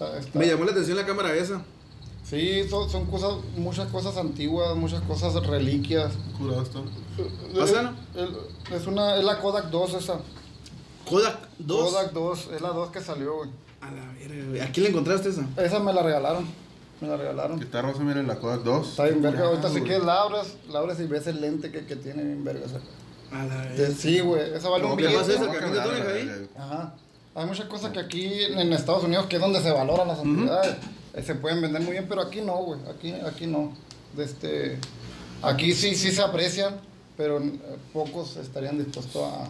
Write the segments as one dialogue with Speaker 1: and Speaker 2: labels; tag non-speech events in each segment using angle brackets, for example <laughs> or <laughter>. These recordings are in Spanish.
Speaker 1: Está, está-
Speaker 2: Me llamó la atención la cámara esa.
Speaker 1: Sí, son, son cosas, muchas cosas antiguas, muchas cosas reliquias.
Speaker 3: Curado está.
Speaker 1: El- es una, es la Kodak 2 esa.
Speaker 2: Kodak 2.
Speaker 1: Kodak 2, es la 2 que salió, güey.
Speaker 2: A la verga, güey. ¿A quién le encontraste esa?
Speaker 1: Esa me la regalaron. Me la regalaron.
Speaker 3: Esta rosa, miren la Kodak 2.
Speaker 1: Está bien verga. Ahorita
Speaker 3: Ah,
Speaker 1: sí que es Labras, Labras y ves el lente que, que tiene bien verga. esa.
Speaker 2: A la verga.
Speaker 1: Sí, güey. Esa vale un
Speaker 2: ¿Qué pasa
Speaker 1: billete.
Speaker 2: esa?
Speaker 3: No,
Speaker 2: ¿El
Speaker 3: que la
Speaker 2: ahí?
Speaker 1: Ajá. Hay muchas cosas que aquí en Estados Unidos que es donde se valoran las antigüedades. eh, Se pueden vender muy bien, pero aquí no, güey. Aquí, aquí no. Este, aquí sí, sí se aprecian, pero eh, pocos estarían dispuestos a,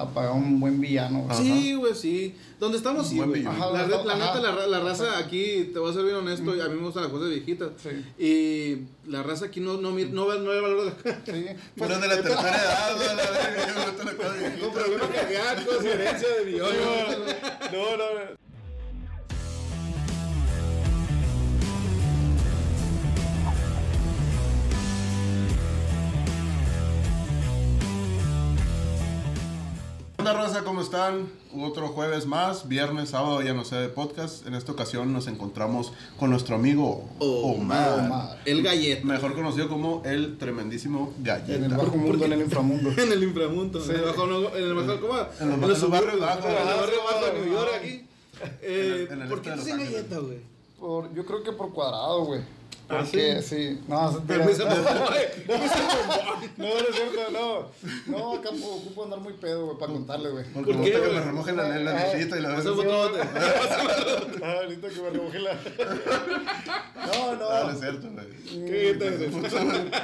Speaker 1: a pagar un buen villano. güey.
Speaker 2: Sí, güey, sí. ¿Dónde estamos? Sí, güey.
Speaker 1: Ajá,
Speaker 2: La, la neta, la, ra- la raza aquí, te voy a ser bien honesto, a mí me gustan las cosas viejitas.
Speaker 1: Sí.
Speaker 2: Y la raza aquí no, no, mir- <laughs> no, no valor de la
Speaker 1: Sí.
Speaker 3: De la tercera edad, güey, viejita.
Speaker 2: No, pero uno que vea considerencia de millón.
Speaker 1: No, no,
Speaker 3: Hola raza, ¿cómo están? Otro jueves más, viernes, sábado, ya no sé, de podcast. En esta ocasión nos encontramos con nuestro amigo Omar.
Speaker 1: Omar.
Speaker 2: El galleta.
Speaker 3: Mejor conocido como el tremendísimo Galleta.
Speaker 1: En el bajo mundo, en el inframundo. <laughs>
Speaker 2: En el inframundo. En el bajo, no- en el bajo, ¿cómo?
Speaker 3: En en los barrios bajos.
Speaker 2: En el barrio bajo de
Speaker 1: Ah,
Speaker 2: New York
Speaker 1: ah.
Speaker 2: aquí. Eh,
Speaker 3: En el- en el
Speaker 2: ¿Por
Speaker 3: este
Speaker 2: qué
Speaker 3: Los
Speaker 2: dicen
Speaker 3: Ángeles.
Speaker 2: galleta, güey?
Speaker 1: Por, yo creo que por cuadrado, güey.
Speaker 2: ¿Ah,
Speaker 1: Porque, sí? No, se
Speaker 2: Pero me hizo
Speaker 1: no,
Speaker 2: güey.
Speaker 1: no, no es cierto, no. No, acá ocupo andar muy pedo, güey, para contarle, güey.
Speaker 2: ¿Por qué,
Speaker 3: que me remojen la,
Speaker 1: Ah.
Speaker 3: y la. <laughs>
Speaker 1: Ah, ahorita que me remojé la. No, no.
Speaker 3: Ah, no es cierto, güey.
Speaker 2: ¿Qué galleta eres?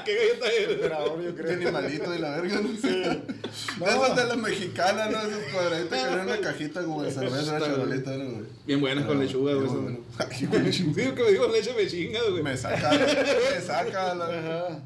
Speaker 2: ¿Qué galleta eres?
Speaker 1: Emperador, yo
Speaker 3: Qué
Speaker 1: creo.
Speaker 3: animalito y la verga. ¿no?
Speaker 1: No.
Speaker 3: Esas de la mexicana, ¿no? Esos cuadraditos que en una <laughs> cajita como de cerveza, una charolita, ¿no, güey?
Speaker 2: Bien buenas con lechuga, güey.
Speaker 3: Qué
Speaker 2: Sí, que me dijo leche me chinga, güey.
Speaker 3: Me saca, me saca la...
Speaker 1: Ajá.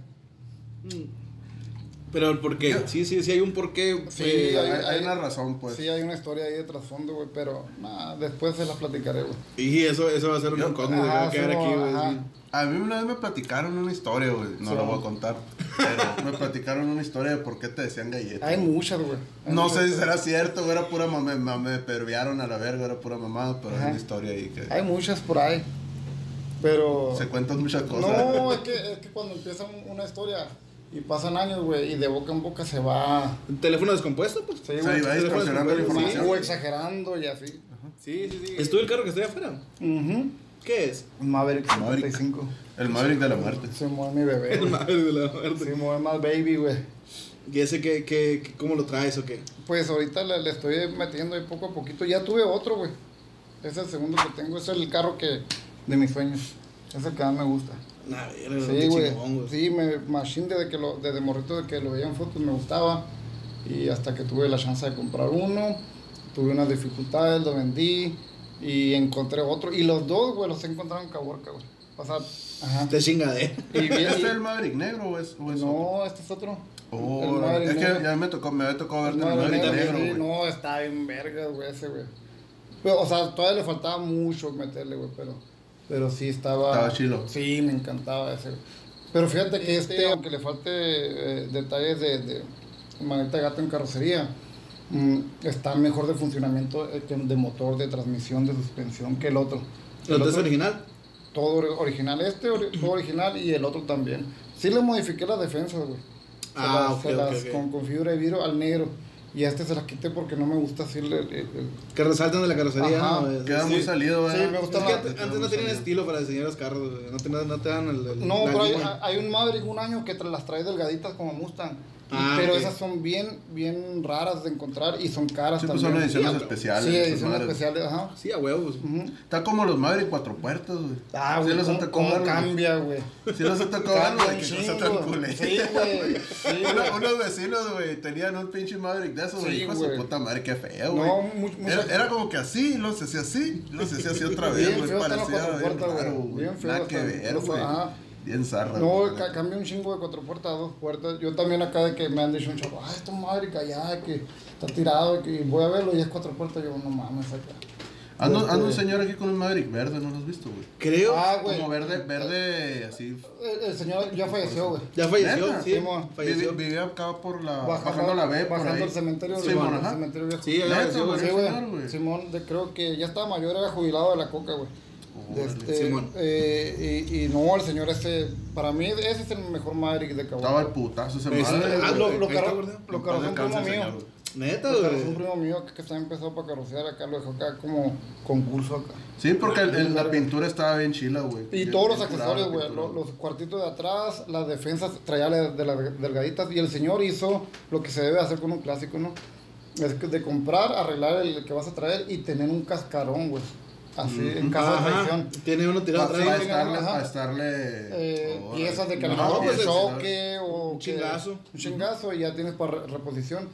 Speaker 2: Pero el por qué. Sí, sí, sí hay un porqué.
Speaker 1: Sí,
Speaker 2: eh,
Speaker 3: hay,
Speaker 1: hay-
Speaker 3: hay una razón, pues.
Speaker 1: Sí, hay una historia ahí de trasfondo, güey, pero nada, después se las platicaré, güey.
Speaker 2: Y eso, eso va a ser un
Speaker 3: Yo-
Speaker 2: güey.
Speaker 1: Ajá,
Speaker 2: Va a quedar aquí, güey.
Speaker 3: A mí una vez me platicaron una historia, güey. No
Speaker 1: Sí.
Speaker 3: la voy a contar. Pero me platicaron una historia de por qué te decían galleta.
Speaker 1: Hay muchas, güey. Hay
Speaker 3: No
Speaker 1: muchas.
Speaker 3: sé si será cierto, güey, era pura mamá, me perviaron a la verga, era pura mamada, pero hay
Speaker 1: Ajá.
Speaker 3: una historia ahí que
Speaker 1: Hay muchas por ahí. Pero.
Speaker 3: se cuentan muchas cosas.
Speaker 1: No, es que, es que cuando empieza un- una historia y pasan años, güey, y de boca en boca se va.
Speaker 2: ¿Teléfono descompuesto, pues?
Speaker 1: Sí,
Speaker 3: Se
Speaker 1: güey.
Speaker 3: iba distorsionando la
Speaker 2: Sí,
Speaker 3: información.
Speaker 1: O exagerando y así.
Speaker 2: Sí, sí, sí. ¿Es tú el carro que está ahí afuera? ¿Qué es?
Speaker 1: Maverick
Speaker 3: Maverick.
Speaker 1: 75.
Speaker 3: El Maverick de la muerte.
Speaker 1: Se mueve mi bebé.
Speaker 2: El madre de la muerte.
Speaker 1: Se mueve más baby, güey.
Speaker 2: ¿Y ese qué, qué, qué- cómo lo traes o qué?
Speaker 1: Pues ahorita le, le estoy metiendo ahí poco a poquito. Ya tuve otro, güey. Ese es el segundo que tengo. Es el carro que de mis sueños. Ese es el que más me gusta.
Speaker 2: Nah,
Speaker 1: Sí, güey. Sí, me machine desde que lo, desde morrito de que lo veía en fotos me gustaba. Y hasta que tuve la chance de comprar uno, tuve unas dificultades, lo vendí y encontré otro. Y los dos, güey, los he encontrado en Caborca, güey. O sea, ajá.
Speaker 2: Te chingadé.
Speaker 1: Y bien,
Speaker 3: ¿Este
Speaker 1: y-
Speaker 3: es el Maverick negro o es, o es otro?
Speaker 1: no, este es otro.
Speaker 3: Oh, es que
Speaker 1: negro.
Speaker 3: ya me tocó, me había tocado verte el Maverick
Speaker 1: negro,
Speaker 3: negro,
Speaker 1: sí, no, está bien verga, güey, ese, güey. Pero, o sea, todavía le faltaba mucho meterle, güey, pero, pero sí estaba...
Speaker 3: Estaba chilo.
Speaker 1: Sí, me encantaba ese. Pero fíjate que este, aunque le falte eh, detalles de, de maneta de gato en carrocería, mm, está mejor de funcionamiento eh, de motor, de transmisión, de suspensión que el otro.
Speaker 2: ¿Lo
Speaker 1: El
Speaker 2: es
Speaker 1: otro-
Speaker 2: original?
Speaker 1: todo ori- original, este ori- <clears throat> todo original y el otro también. Sí le modifiqué las defensas, güey. Se
Speaker 2: Ah,
Speaker 1: las,
Speaker 2: ok,
Speaker 1: se las. Con, con fibra de vidrio al negro. Y a este se las quité porque no me gusta así el... el- el-
Speaker 2: Que resaltan de la carrocería,
Speaker 1: Ajá.
Speaker 2: ¿no? Es-
Speaker 3: Queda
Speaker 2: sí.
Speaker 3: muy salido,
Speaker 1: Sí,
Speaker 3: ¿verdad?
Speaker 1: me gusta
Speaker 2: Es que
Speaker 1: más.
Speaker 2: antes, antes no tenían estilo para diseñar los carros. No te, no te dan el, el-
Speaker 1: No, pero hay, hay un Maverick un año que tra- las trae delgaditas como Mustang.
Speaker 2: Ah,
Speaker 1: pero
Speaker 2: ok.
Speaker 1: esas son bien, bien raras de encontrar y son caras
Speaker 3: Sí, pues
Speaker 1: también.
Speaker 3: son ediciones
Speaker 2: Sí,
Speaker 3: especiales.
Speaker 1: Sí, ediciones
Speaker 3: madres.
Speaker 1: especiales, ajá.
Speaker 2: Sí, a huevos.
Speaker 1: Ujú.
Speaker 3: Está como los Maverick cuatro puertas, güey.
Speaker 1: Ah,
Speaker 3: Sí
Speaker 1: güey,
Speaker 3: los han
Speaker 1: ¿cómo, cómo cambia, güey?
Speaker 3: Sí los han tocado algo de que no está tan culero.
Speaker 1: Sí, güey. Sí, <laughs> güey.
Speaker 3: unos vecinos, güey, tenían un pinche Maverick de esos,
Speaker 1: Sí,
Speaker 3: güey. Hijo de su
Speaker 1: güey.
Speaker 3: puta madre, qué feo, güey.
Speaker 1: No, mu- mucha-
Speaker 3: era, era como que así, se hacía así, se hacía así otra vez, güey.
Speaker 1: los
Speaker 3: Parecía bien raro, güey.
Speaker 1: Bien feo
Speaker 3: Nada que ver, güey. Bien zarra,
Speaker 1: No, ca- cambia un chingo de cuatro puertas a dos puertas. Yo también acá de que me han dicho un chavo, ah, esto es Maverick allá, que está tirado, que voy a verlo y es cuatro puertas. Yo, no mames, acá.
Speaker 3: Anda,
Speaker 1: Este-
Speaker 3: un señor aquí con un Maverick verde, ¿no lo has visto, güey?
Speaker 2: Creo.
Speaker 1: Ah, güey.
Speaker 3: Como verde, verde, así.
Speaker 1: El, el señor ya falleció, güey.
Speaker 2: ya falleció,
Speaker 3: ¿Neta?
Speaker 2: sí.
Speaker 1: Simón.
Speaker 2: falleció.
Speaker 3: Vivía acá por la.
Speaker 1: Bajando,
Speaker 3: Bajando, la B, por
Speaker 1: bajando
Speaker 3: ahí.
Speaker 1: el cementerio,
Speaker 3: Sí,
Speaker 1: Simón, el
Speaker 3: ajá.
Speaker 1: cementerio viejo.
Speaker 2: Sí, ya falleció,
Speaker 3: güey.
Speaker 1: Simón, de- creo que ya estaba mayor, era jubilado de la coca, güey. Este, eh, y, y no, el señor ese, para mí ese es el mejor Maverick de Caguama.
Speaker 3: Estaba el putazo ese
Speaker 2: Pues,
Speaker 3: madre.
Speaker 2: ah,
Speaker 1: lo,
Speaker 2: güey,
Speaker 1: lo, carro-
Speaker 2: güey.
Speaker 1: lo
Speaker 3: paz
Speaker 1: un primo mío.
Speaker 3: güey.
Speaker 2: Neta,
Speaker 1: Lo carrozó un
Speaker 2: güey.
Speaker 1: primo mío que, que está empezado para carrocear acá, lo dejó acá como concurso acá.
Speaker 3: Sí, porque el- el- la pintura estaba bien chila, güey.
Speaker 1: Y
Speaker 3: Bien-
Speaker 1: todos los accesorios, güey,
Speaker 3: pintura,
Speaker 1: lo- los, cuartitos de atrás, las defensas, traía de, de las delgaditas. Y el señor hizo lo que se debe hacer con un clásico, ¿no? Es que de comprar, arreglar el que vas a traer y tener un cascarón, güey. Así, en caso de
Speaker 2: Ajá.
Speaker 1: traición.
Speaker 2: Tiene uno tirado atrás.
Speaker 3: para estarle, para estarle
Speaker 1: Eh,
Speaker 3: órale.
Speaker 1: piezas de
Speaker 3: No,
Speaker 1: calibrador
Speaker 2: pues,
Speaker 1: de
Speaker 2: el-
Speaker 1: choque o
Speaker 2: un
Speaker 1: que-
Speaker 2: chingazo.
Speaker 1: un chingazo y ya tienes para re- reposición.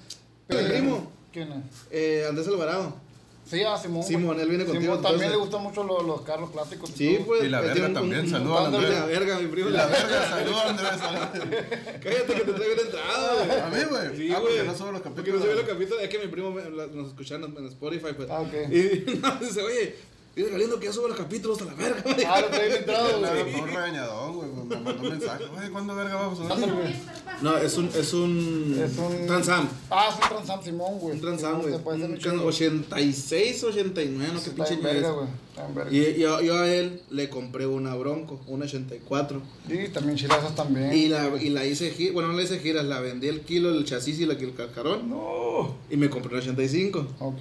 Speaker 2: ¿El primo?
Speaker 1: ¿Quién es?
Speaker 2: Eh, Andrés Alvarado.
Speaker 1: Sí, a Simón.
Speaker 2: Simón,
Speaker 1: güey.
Speaker 2: él viene contigo,
Speaker 1: Simón también
Speaker 2: entonces.
Speaker 1: le gustan mucho los, los carros clásicos.
Speaker 2: Sí,
Speaker 1: todo.
Speaker 2: pues.
Speaker 3: Y la
Speaker 2: eh,
Speaker 3: verga
Speaker 2: un-
Speaker 3: también, saludos a Andrés.
Speaker 2: La verga, mi primo.
Speaker 3: Y la verga, saludos Andrés. <laughs>
Speaker 2: Cállate que te traigo la entrada, güey.
Speaker 3: A mí, güey.
Speaker 2: Sí,
Speaker 3: ah,
Speaker 2: güey.
Speaker 3: porque no subo los
Speaker 2: Porque
Speaker 3: capítulos.
Speaker 2: no se ve los capítulos. Es que mi primo me- la- nos escucha en, en Spotify, pues.
Speaker 1: Ah, ok.
Speaker 2: Y <laughs> no, dice, oye, dile Galindo que ya subo los capítulos a la verga.
Speaker 1: Ah, lo entrado,
Speaker 3: Claro,
Speaker 1: güey.
Speaker 3: un regañadón, güey. Me mandó un mensaje. Oye, ¿cuándo verga vamos a subir?
Speaker 1: güey.
Speaker 2: No, es un. Es un.
Speaker 1: Es un-
Speaker 2: Transam.
Speaker 1: Ah, es un Transam Simón, güey.
Speaker 2: Un Transam, güey.
Speaker 1: te puede hacer
Speaker 2: Un
Speaker 1: un
Speaker 2: can-
Speaker 1: chingo.
Speaker 2: 86, 89, no sé qué pinche
Speaker 1: verga, güey. Verga.
Speaker 2: Y yo, yo a él le compré una Bronco, una 84.
Speaker 1: Y también chilazas también.
Speaker 2: Y la, y la hice giras, bueno, no la hice giras, la vendí el kilo, el chasis y la, el cascarón.
Speaker 1: No.
Speaker 2: Y me compré una 85. <laughs>
Speaker 1: Ok.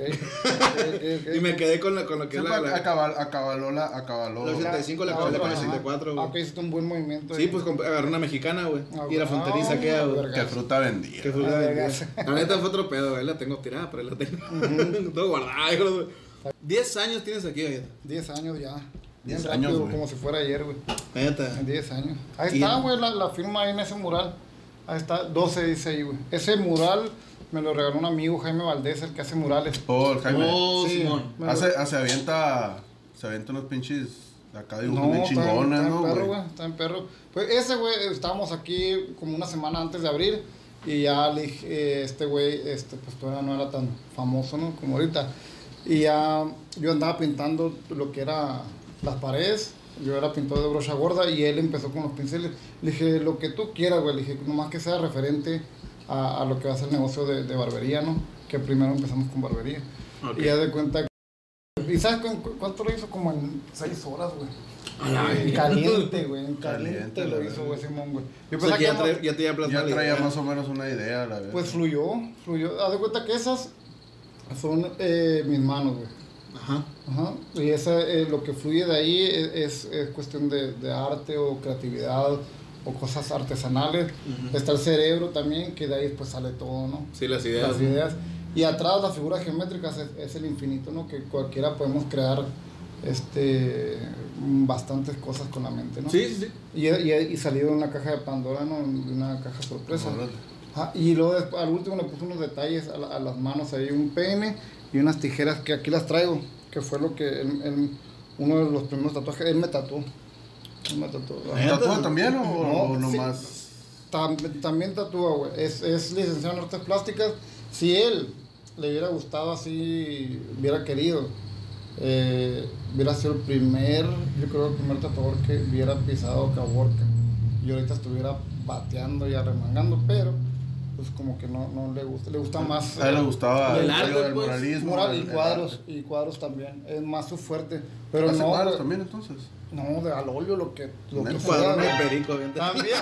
Speaker 2: Y me quedé con la, con lo que es la,
Speaker 3: Siempre
Speaker 2: la,
Speaker 3: acabal- acabaló la. Acabaló.
Speaker 2: La 85 la
Speaker 1: Ah,
Speaker 2: acabé con la
Speaker 1: ajá.
Speaker 2: 84, güey.
Speaker 1: Ah, ok, hiciste un buen movimiento.
Speaker 2: Sí,
Speaker 1: ahí.
Speaker 2: pues compré- agarré una mexicana, güey.
Speaker 1: Ah,
Speaker 2: Y la
Speaker 1: ah,
Speaker 2: fronteriza queda, güey.
Speaker 3: Que fruta vendía.
Speaker 2: Que fue
Speaker 1: Ah,
Speaker 2: la
Speaker 1: vergas.
Speaker 2: La neta fue otro pedo, güey. La tengo tirada, pero la tengo. <laughs> Todo guardada, güey. 10 años tienes aquí, güey.
Speaker 1: 10 años ya. Bien
Speaker 3: 10
Speaker 1: rápido,
Speaker 3: años, güey.
Speaker 1: como si fuera ayer, güey.
Speaker 2: Neta.
Speaker 1: 10 años. Ahí está, güey, la, la firma ahí en ese mural. Ahí está, 12 dice ahí, güey. Ese mural me lo regaló un amigo, Jaime Valdés, el que hace murales.
Speaker 3: Oh, el Jaime.
Speaker 2: Oh,
Speaker 1: Sí,
Speaker 2: Simón.
Speaker 1: me
Speaker 3: Hace, hace avienta. Se avienta unos pinches. Acá dibujos
Speaker 1: No,
Speaker 3: bien
Speaker 1: está, en-
Speaker 3: chingones,
Speaker 1: está en
Speaker 3: ¿no,
Speaker 1: perro,
Speaker 3: güey?
Speaker 1: güey. Está en perro. Pues ese, güey, estábamos aquí como una semana antes de abrir. Y ya le dije, eh, este güey, este, pues todavía no era tan famoso, ¿no? Como ahorita. Y ya yo andaba pintando lo que era las paredes. Yo era pintor de brocha gorda y él empezó con los pinceles. Le dije, lo que tú quieras, güey. Le dije, nomás que sea referente a, a lo que va a ser el negocio de, de barbería, ¿no? Que primero empezamos con barbería.
Speaker 2: Ok.
Speaker 1: Y ya de cuenta que... ¿Y sabes cu- cu- cuánto lo hizo? Como en seis horas, güey. En caliente, güey. En caliente
Speaker 3: Caliente,
Speaker 1: lo hizo, güey, Simón, güey. Yo
Speaker 2: O sea,
Speaker 1: pensaba
Speaker 2: que ya,
Speaker 1: no-
Speaker 2: ya te ya
Speaker 3: traía
Speaker 2: idea.
Speaker 3: más o menos una idea, la verdad.
Speaker 1: Pues fluyó, fluyó. Haz de cuenta que esas son eh, mis manos, güey.
Speaker 2: Ajá.
Speaker 1: Ajá. Y esa, eh, lo que fluye de ahí es, es cuestión de, de arte o creatividad o cosas artesanales. Está el cerebro también, que de ahí pues sale todo, ¿no?
Speaker 2: Sí, las ideas.
Speaker 1: Las ideas. Y atrás las figuras geométricas es, es el infinito, ¿no? Que cualquiera podemos crear este bastantes cosas con la mente, ¿no?
Speaker 2: Sí, sí, sí.
Speaker 1: Y, y, y salió en una caja de Pandora, ¿no? Una caja sorpresa.
Speaker 3: Órale.
Speaker 1: Ajá, y luego al último le puse unos detalles a, la- a las manos ahí, un peine y unas tijeras que aquí las traigo, que fue lo que él- él- uno de los primeros tatuajes, él me tatuó. Él me tatuó.
Speaker 3: ¿Tatúa también o,
Speaker 1: No,
Speaker 3: o
Speaker 1: sí.
Speaker 3: nomás?
Speaker 1: Tam- también tatúa, güey. Es, es licenciado en artes plásticas. Si él le hubiera gustado así, hubiera querido, eh, hubiera sido el primer, yo creo el primer tatuador que hubiera pisado Caborca. Y ahorita estuviera bateando y arremangando, pero pues como que no, no le gusta, le gusta más.
Speaker 3: A él le gustaba
Speaker 2: El
Speaker 3: el,
Speaker 2: arte,
Speaker 3: del
Speaker 2: pues,
Speaker 3: muralismo.
Speaker 1: mural y cuadros, y cuadros también. Es más su fuerte. Pero
Speaker 3: ¿Hace
Speaker 1: no,
Speaker 3: cuadros también entonces?
Speaker 1: no, de al óleo lo que, lo que güey.
Speaker 2: de perico, bien.
Speaker 1: También. <laughs>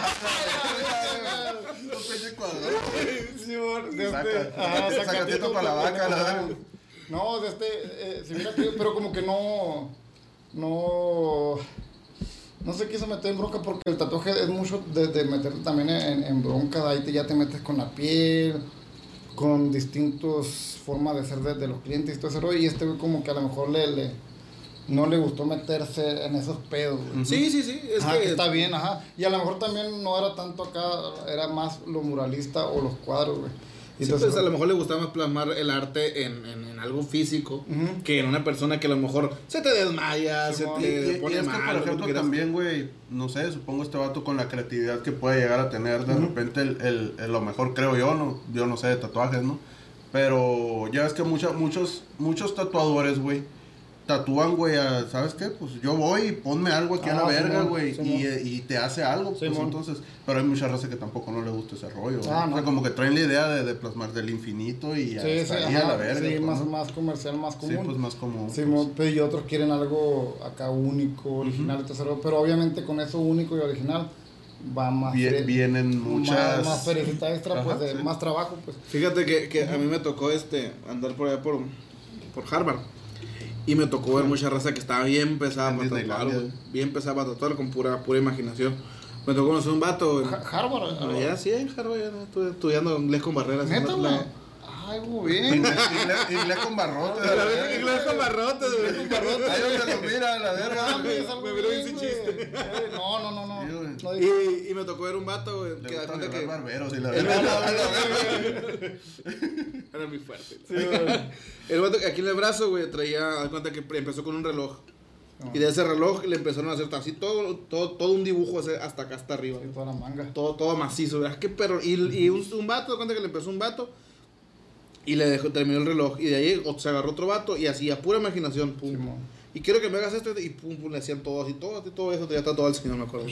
Speaker 1: Sí,
Speaker 3: Saca-
Speaker 1: este, sacatito
Speaker 3: para la vaca, verdad.
Speaker 1: No, de este, eh, si hubiera pero como que no, no, no se quiso meter en bronca porque el tatuaje es mucho de, de meterte también en, en bronca, de ahí te, ya te metes con la piel, con distintas formas de ser de, de los clientes y todo ese rollo, y este güey como que a lo mejor le, le no le gustó meterse en esos pedos, güey.
Speaker 2: Sí, sí, sí. Es
Speaker 1: Ajá,
Speaker 2: que,
Speaker 1: que está bien, ajá. Y a lo mejor también no era tanto acá, era más lo muralista o los cuadros, güey. Y
Speaker 2: Sí,
Speaker 1: entonces-
Speaker 2: pues a lo mejor le gustaba más plasmar el arte en, en, en algo físico
Speaker 1: Ujú.
Speaker 2: que en una persona que a lo mejor se te desmaya, se.
Speaker 3: Y, y-
Speaker 2: te
Speaker 3: y
Speaker 2: pone
Speaker 3: es que,
Speaker 2: mal.
Speaker 3: por
Speaker 2: que tú
Speaker 3: ejemplo, también, güey, no sé, supongo este vato con la creatividad que puede llegar a tener, de repente, el, el- el- lo mejor creo yo, no yo no sé de tatuajes, ¿no? Pero ya ves que mucha- muchos, muchos tatuadores, güey, tatúan, güey, a- ¿sabes qué? Pues yo voy y ponme algo aquí a la
Speaker 1: Ah,
Speaker 3: verga, güey, y, eh, y te hace algo, pues entonces, pero hay mucha raza que tampoco no le gusta ese rollo, güey.
Speaker 1: Ah,
Speaker 3: o sea,
Speaker 1: no.
Speaker 3: como que traen la idea de, de plasmar del infinito y
Speaker 1: Sí,
Speaker 3: hasta
Speaker 1: sí,
Speaker 3: ahí a la verga.
Speaker 1: sí,
Speaker 3: pues,
Speaker 1: más,
Speaker 3: ¿no?
Speaker 1: más comercial, más
Speaker 3: Sí,
Speaker 1: común.
Speaker 3: pues más como...
Speaker 1: Sí,
Speaker 3: pues,
Speaker 1: pero y otros quieren algo acá único, original y todo ese rollo, Pero obviamente con eso único y original va más. Fre-
Speaker 3: vienen muchas-
Speaker 1: Más, más ferecita extra, pues
Speaker 3: Ajá,
Speaker 1: de
Speaker 3: sí.
Speaker 1: más trabajo, pues.
Speaker 2: Fíjate que, que a mí me tocó este andar por allá por, por Harvard. Y me tocó ver mucha raza que estaba bien pesada para tatuar,
Speaker 3: Disneylandia.
Speaker 2: güey. Bien pesada para tatuar con pura, pura imaginación. Me tocó conocer un vato, güey.
Speaker 1: Ha- Harvard.
Speaker 2: Ah, ya, sí, en Harvard, ya estuve estudiando inglés con barreras.
Speaker 1: Neta, güey. Ay, muy bien.
Speaker 3: Inglés, inglés- inglés con barrotes. la verga.
Speaker 2: Inglés con barrotes, güey.
Speaker 3: Ahí donde lo mira, la verga.
Speaker 1: Algo
Speaker 2: Me miró
Speaker 1: bien,
Speaker 2: ese
Speaker 1: güey.
Speaker 2: chiste.
Speaker 1: No, no, no, no.
Speaker 3: Sí,
Speaker 2: Y, y me tocó ver un vato, güey, que da cuenta que
Speaker 3: barberos y la <laughs>
Speaker 2: era muy fuerte. El vato que aquí en el brazo, güey, traía, da cuenta que empezó con un reloj. Y de ese reloj le empezaron a hacer así todo, todo, todo un dibujo hasta acá, hasta arriba.
Speaker 1: Sí, toda la manga.
Speaker 2: Todo, todo macizo, ¿verdad? Qué perro. Y, y un, un vato, da cuenta que le empezó un vato y le dejó, terminó el reloj. Y de ahí o- se agarró otro vato y así, a pura imaginación, pum.
Speaker 1: Simón.
Speaker 2: Y quiero que me hagas esto y pum, pum, le hacían todo así, todo todo eso, ya está todo el señor, me acuerdo.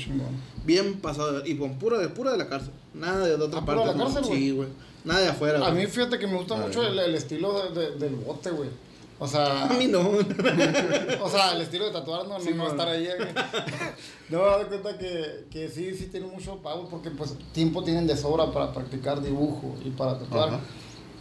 Speaker 2: Bien pasado, y con pura de, pura de la cárcel. Nada de otra
Speaker 1: ¿Ah, pura
Speaker 2: parte.
Speaker 1: de la
Speaker 2: ¿no?
Speaker 1: cárcel, güey?
Speaker 2: Sí, güey. Nada de afuera,
Speaker 1: A
Speaker 2: güey.
Speaker 1: mí, fíjate que me gusta
Speaker 3: A
Speaker 1: mucho el, el estilo de- de- del bote, güey. O sea, <laughs>
Speaker 2: A mí no.
Speaker 1: o sea, el estilo de tatuar no, no,
Speaker 2: Sí,
Speaker 1: no
Speaker 2: man.
Speaker 1: estar ahí. güey. <laughs> No, me doy cuenta que, que sí, sí tiene mucho pago porque pues tiempo tienen de sobra para practicar dibujo y para tatuar.
Speaker 3: Ajá.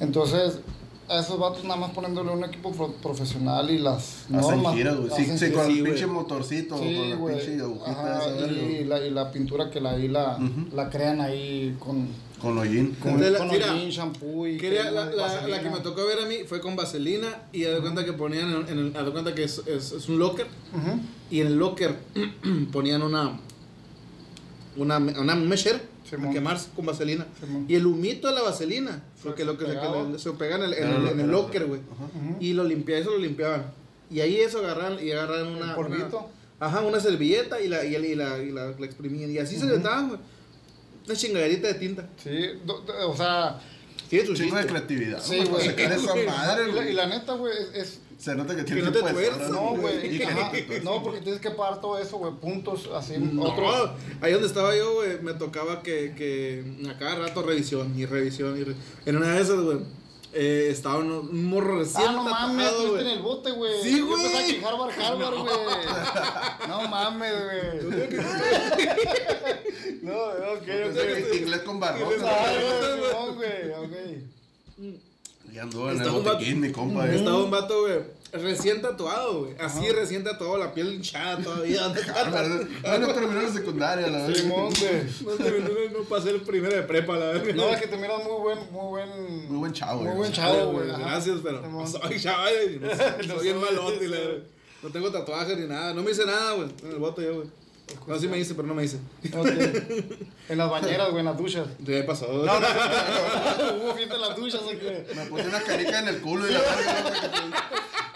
Speaker 1: Entonces, a esos vatos nada más poniéndole un equipo pro- profesional y las
Speaker 3: Hacen
Speaker 1: normas.
Speaker 3: giras, güey. Sí,
Speaker 1: hacen
Speaker 3: sí,
Speaker 1: giras.
Speaker 3: con
Speaker 2: sí,
Speaker 3: el
Speaker 2: güey.
Speaker 3: pinche motorcito, con
Speaker 1: Sí,
Speaker 3: la
Speaker 1: güey.
Speaker 3: pinche agujita
Speaker 1: Ajá,
Speaker 3: esa,
Speaker 1: y,
Speaker 3: güey.
Speaker 1: la, y la pintura que la, ahí la,
Speaker 3: Ujú.
Speaker 1: la crean ahí con,
Speaker 3: Con hollín.
Speaker 1: con,
Speaker 2: De la-
Speaker 1: con
Speaker 2: mira,
Speaker 1: hollín, shampoo y
Speaker 2: Quería,
Speaker 1: crema
Speaker 2: la, la, la que me tocó ver a mí fue con vaselina y haz de cuenta que ponían en, en el, haz de cuenta que es, es, es un locker
Speaker 1: Ujú.
Speaker 2: y en el locker <clears throat> ponían una una, una un mesher
Speaker 1: Simón.
Speaker 2: a quemarse con vaselina.
Speaker 1: Simón.
Speaker 2: y el humito de la vaselina fue que
Speaker 1: Se
Speaker 2: lo que, se,
Speaker 1: pegaba.
Speaker 2: que le- se pega en el, en el- el locker güey. Y lo limpiaban eso lo limpiaban. Y ahí eso agarran y agarran una
Speaker 1: El polvito.
Speaker 2: una- ajá una servilleta y la y, la, y la, y la- la exprimían. Y así se le daban güey. Una chingaderita de tinta.
Speaker 1: Sí, do- do- o sea,
Speaker 2: tiene su
Speaker 3: Un chingo de creatividad.
Speaker 1: Sí, <laughs>
Speaker 3: güey,
Speaker 1: y la, y
Speaker 3: güey.
Speaker 1: la neta, güey, es, es-
Speaker 3: Se nota que tiene
Speaker 2: no te tuerzas,
Speaker 1: no, güey,
Speaker 3: que no
Speaker 1: no, porque tienes que pagar todo eso, güey, puntos, así,
Speaker 2: No,
Speaker 1: otros.
Speaker 2: ahí donde estaba yo, güey, me tocaba que, que a cada rato revisión y revisión y re- En una de esas, güey, eh, estaba un, un morro recién
Speaker 1: Ah, no mames,
Speaker 2: tatuado,
Speaker 1: estuviste en el bote, güey.
Speaker 2: Sí,
Speaker 1: Yo
Speaker 2: güey.
Speaker 1: pensaba que Harvard, Harvard, güey. No. mames, güey. <laughs> No, ok, ok.
Speaker 3: Inglés con barrotes.
Speaker 1: Ah,
Speaker 3: güey.
Speaker 1: güey, ok.
Speaker 3: Y andó en el
Speaker 2: Estaba un vato-
Speaker 3: botiquín, mi compa. eh.
Speaker 2: Estaba un vato, güey, recién tatuado, güey. Así recién tatuado, la piel hinchada todavía. <laughs>
Speaker 3: Ah. Ah, no terminó la secundaria, la verdad.
Speaker 1: Simón, güey.
Speaker 2: No, terminó, no, no pasé el primero de prepa, la verdad.
Speaker 1: No, es que te miras muy buen, muy buen.
Speaker 3: Muy buen chavo,
Speaker 1: Muy buen chavo, güey.
Speaker 2: Gracias, pero no <laughs> soy chaval, <laughs> no soy bien malote, la verdad. No tengo tatuajes ni nada. No me hice nada, güey. En el bote yo, güey. No, sí me hice, pero no me hice.
Speaker 1: Ok. En las bañeras, güey, en las duchas.
Speaker 2: Ya pasó.
Speaker 1: No, no, no. Hubo fiesta en las duchas, ¿o qué?
Speaker 3: Me puse una carica en el culo y la.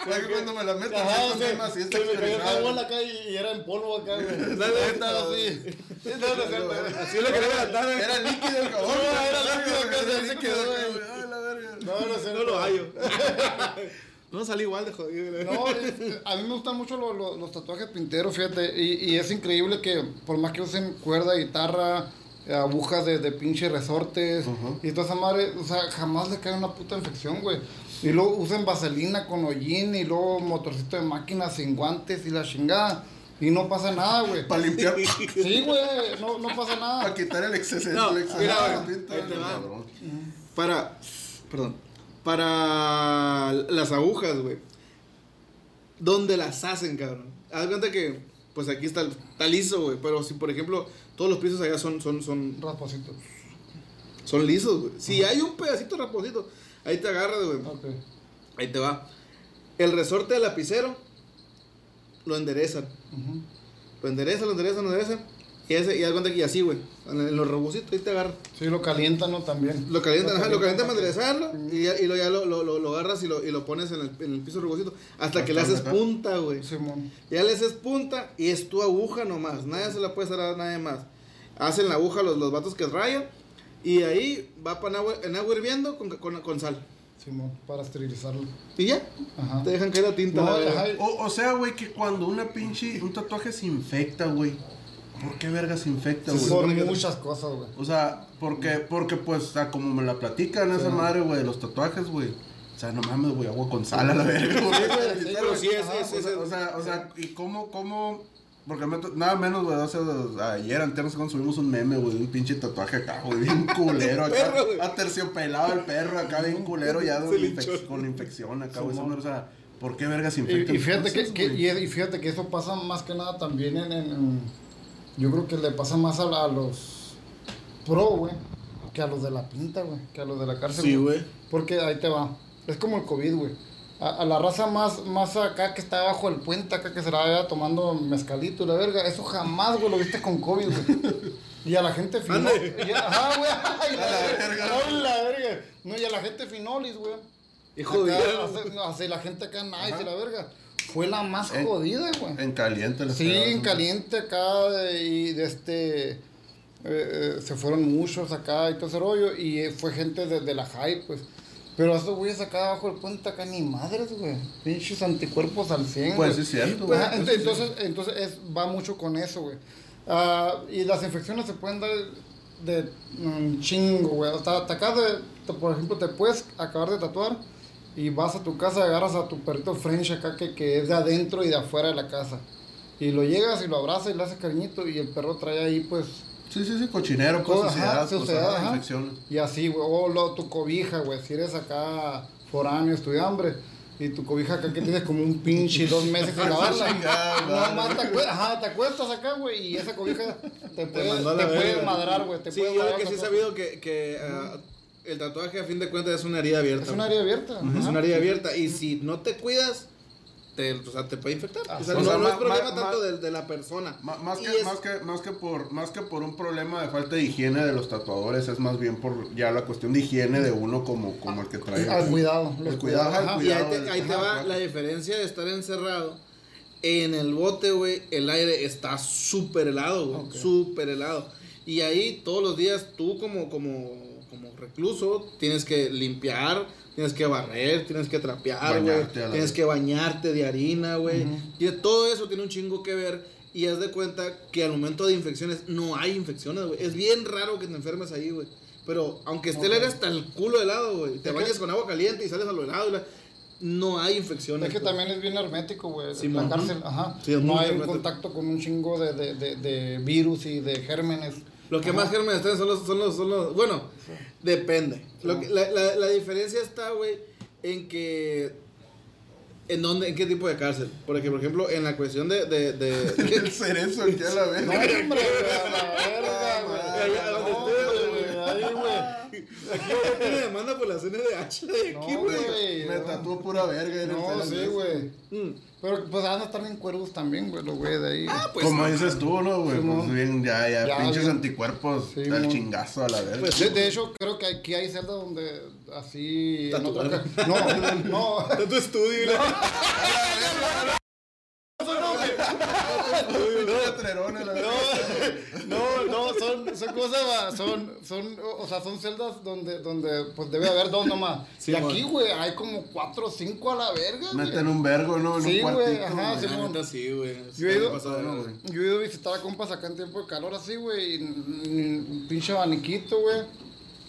Speaker 3: ¿Sabes que cuando me la meto?
Speaker 1: Ajá,
Speaker 3: sí,
Speaker 1: o sea, me cayó el bola acá y, y era en polvo acá, güey.
Speaker 2: Dale,
Speaker 1: Estaba así. Sí, no, no, no, no.
Speaker 2: Así lo quería levantar, güey.
Speaker 3: Era líquido el cabrón.
Speaker 1: No, era líquido, acá, se quedó,
Speaker 3: güey. la.
Speaker 1: No, no sé.
Speaker 2: No lo hallo. <laughs> No salí igual de jodido.
Speaker 1: No, es- a mí me gustan mucho los, los- los tatuajes pinteros, fíjate. Y, y es increíble que por más que usen cuerda, guitarra, eh, agujas de, de pinche resortes y toda esa madre, o sea, jamás le cae una puta infección, güey. Y luego usen vaselina con hollín y luego motorcito de máquina sin guantes y la chingada. Y no pasa nada, güey.
Speaker 3: Para limpiar.
Speaker 1: Sí, güey, no, no pasa
Speaker 3: Para
Speaker 1: nada.
Speaker 3: quitar el exceso.
Speaker 2: No,
Speaker 3: el exceso
Speaker 2: mira,
Speaker 3: de
Speaker 2: güey,
Speaker 3: pinta,
Speaker 2: ahí te va.
Speaker 3: cabrón.
Speaker 2: Para. Perdón. Para las agujas, güey. ¿Dónde las hacen, cabrón? Haz cuenta que, pues aquí está, está liso, güey. Pero si, por ejemplo, todos los pisos allá son, son, son, son lisos, güey. Si hay un pedacito rasposito, ahí te agarras, güey. Ahí te va. El resorte del lapicero lo enderezan. Lo enderezan, lo enderezan, lo enderezan. Y, ese, y cuenta que y así, güey. En, en los robocitos, ahí te agarran.
Speaker 1: Sí, lo calientan, ¿no? También.
Speaker 2: Lo calientan, ajá, lo calientan para enderezarlo y, ya, y lo, ya lo, lo, lo, lo agarras y lo, y lo pones en el, en el piso rugosito hasta que le haces
Speaker 3: acá.
Speaker 2: punta, güey.
Speaker 1: Simón.
Speaker 2: Ya le haces punta y es tu aguja nomás. Nadie se la puede hacer a nadie más. Hacen la aguja los, los vatos que rayan y ahí va para en agua, en agua hirviendo con, con, con sal.
Speaker 1: Simón, para esterilizarlo.
Speaker 2: Y ya,
Speaker 1: Ajá.
Speaker 2: te dejan caer la tinta.
Speaker 1: No,
Speaker 2: la
Speaker 3: O, o sea, güey, que cuando una pinche, un tatuaje se infecta, güey. ¿Por qué verga se infecta, güey?
Speaker 1: Por muchas cosas, güey.
Speaker 3: O sea, porque, porque pues, o sea, como me la platican esa madre, güey, de los tatuajes, güey. O sea, no mames, güey, agua con sal a la verga, güey.
Speaker 1: Sí,
Speaker 2: Pero sí, es,
Speaker 1: Ajá,
Speaker 2: es,
Speaker 3: O sea, o sea, o sea, ¿y cómo, cómo? Porque me nada menos, güey, hace, ayer, antes, no sé cuándo subimos un meme, güey, de un pinche tatuaje acá, güey, bien <laughs> culero, acá, aterciopelado el perro acá, bien culero, ya
Speaker 2: Se
Speaker 3: con, infec- infección acá, güey, o sea, ¿por qué verga se
Speaker 1: Y,
Speaker 3: infecta?
Speaker 1: y fíjate que, y, y fíjate que eso pasa más que nada también en, en- en- yo creo que le pasa más a, la- a los pro, güey, que a los de la pinta, güey, que a los de la cárcel.
Speaker 2: Sí, güey.
Speaker 1: Porque ahí te va. Es como el COVID, güey. A, a la raza más, más acá que está abajo del puente, acá que se la vaya tomando mezcalito y la verga, eso jamás, güey, lo viste con COVID, güey. <laughs> Y a la gente finol.
Speaker 2: Ande.
Speaker 1: y a- Ajá, güey. ay, <laughs>
Speaker 3: A la verga.
Speaker 1: ay, la verga. No, y a la gente finolis, güey.
Speaker 2: Y
Speaker 1: Acá,
Speaker 2: jodido.
Speaker 1: hace- no, hace la gente acá nice la verga. Fue la más
Speaker 3: En-
Speaker 1: jodida, güey.
Speaker 3: En caliente les
Speaker 1: Sí, en caliente acá y de este... eh, eh, se fueron muchos acá y todo ese rollo y eh, fue gente de, de la high, pues. Pero esos güeyes acá abajo del puente acá ni madres, güey. Pinches anticuerpos al 100,
Speaker 3: Pues sí, es cierto,
Speaker 1: Pues,
Speaker 3: güey.
Speaker 1: ah, ent- entonces, entonces es, va mucho con eso, güey. Ah, y las infecciones se pueden dar de un chingo, güey. O sea, te acabas de, te- por ejemplo, te puedes acabar de tatuar y vas a tu casa y agarras a tu perrito French acá que, que es de adentro y de afuera de la casa. Y lo llegas y lo abrazas y le haces cariñito y el perro trae ahí, pues,
Speaker 3: Sí, sí, sí, cochinero, cosas,
Speaker 1: ajá.
Speaker 3: infecciones.
Speaker 1: y así, güey. O lo- tu cobija, güey. Si eres acá foráneo, estudiambre. Y tu cobija acá que tienes como un pinche dos meses sin <laughs> lavarla.
Speaker 3: Chingada,
Speaker 1: No, más te, acue- ajá, te acuestas acá, güey, y esa cobija te puede, te
Speaker 2: la
Speaker 1: puede madrar, güey. Te
Speaker 2: Sí,
Speaker 1: puede
Speaker 2: yo que sí he sabido que, que ah, el tatuaje a fin de cuentas es una herida abierta.
Speaker 1: Es un área abierta.
Speaker 2: Es
Speaker 1: ajá.
Speaker 2: una herida abierta. Y si no te cuidas, te, o sea, te puede infectar.
Speaker 1: Ah,
Speaker 2: o sea,
Speaker 3: o
Speaker 2: no,
Speaker 3: sea,
Speaker 2: no es
Speaker 3: ma-
Speaker 2: problema
Speaker 3: ma-
Speaker 2: tanto
Speaker 3: ma-
Speaker 2: de, de la persona.
Speaker 3: Más que,
Speaker 2: es-
Speaker 3: más, que, más, que por, más que por un problema de falta de higiene de los tatuadores, es más bien por ya la cuestión de higiene de uno como, como el que trae.
Speaker 1: Al cuidado.
Speaker 3: El cuidado, ajá,
Speaker 1: ajá.
Speaker 2: Y ahí
Speaker 3: cuidado
Speaker 2: te, ahí te
Speaker 3: ajá,
Speaker 2: va
Speaker 3: claro.
Speaker 2: la diferencia de estar encerrado. En el bote, güey, el aire está súper helado, güey.
Speaker 1: Ok.
Speaker 2: Súper helado. Y ahí todos los días tú como, como recluso tienes que limpiar, tienes que barrer, tienes que trapear, güey. Tienes
Speaker 3: vez.
Speaker 2: que bañarte de harina, güey. Todo eso tiene un chingo que ver. Y haz de cuenta que al momento de infecciones no hay infecciones, güey. Es bien raro que te enfermes ahí, güey. Pero aunque esté el
Speaker 1: Ok.
Speaker 2: aire hasta el culo helado, güey. Te bañas con agua caliente y sales a lo helado. y la- No hay infecciones.
Speaker 1: Es que
Speaker 2: güey.
Speaker 1: también es bien hermético, güey.
Speaker 2: Sí,
Speaker 1: la cárcel, ajá.
Speaker 2: Sí,
Speaker 1: no hay
Speaker 2: hermético.
Speaker 1: contacto con un chingo de, de, de, de virus y de gérmenes.
Speaker 2: Lo que
Speaker 1: Ajá.
Speaker 2: más gérmenes traen son los, son los, son los- bueno, depende. Lo que- la, la, la diferencia está, güey, en que, en dónde, en qué tipo de cárcel. Porque, por ejemplo, en la cuestión de, de, de- <laughs>
Speaker 3: El cerezo aquí a la vez.
Speaker 1: No, hombre, güey, a la verga, güey. Güey, ahí, güey.
Speaker 2: aquí güey, tiene demanda por la CNDH de aquí,
Speaker 1: No,
Speaker 2: güey.
Speaker 1: güey.
Speaker 3: Me
Speaker 1: no.
Speaker 3: tatuó pura verga
Speaker 1: No, sí, güey.
Speaker 2: Mm.
Speaker 1: Pero pues van a estar bien cuervos también, güey, los güeyes de ahí.
Speaker 2: Ah, pues,
Speaker 3: Como
Speaker 2: no.
Speaker 3: dices tú, ¿no, güey?
Speaker 1: Sí,
Speaker 3: pues bien, ya, ya,
Speaker 1: Ya,
Speaker 3: pinches
Speaker 1: bien.
Speaker 3: anticuerpos
Speaker 1: Sí, mo.
Speaker 3: chingazo a la verga.
Speaker 2: Pues,
Speaker 1: De, de hecho, creo que aquí hay celdas donde así. en ca- No, <laughs> no.
Speaker 2: Está tu estudio y <laughs> <laughs> la-
Speaker 3: Pinche letrerón a la verga.
Speaker 1: No, no, son, son cosas, va, son, son, o sea, son celdas donde, donde, pues debe haber dos nomás.
Speaker 2: Sí,
Speaker 1: y aquí, güey, hay como cuatro o cinco a la verga.
Speaker 3: Meten un vergo, ¿no? En
Speaker 1: Sí, güey, ajá, sí,
Speaker 2: sí, güey.
Speaker 1: Yo he ido-
Speaker 2: Pasado.
Speaker 1: Yo he ido a visitar a compas acá en tiempo de calor así, güey, y un pinche abaniquito, güey.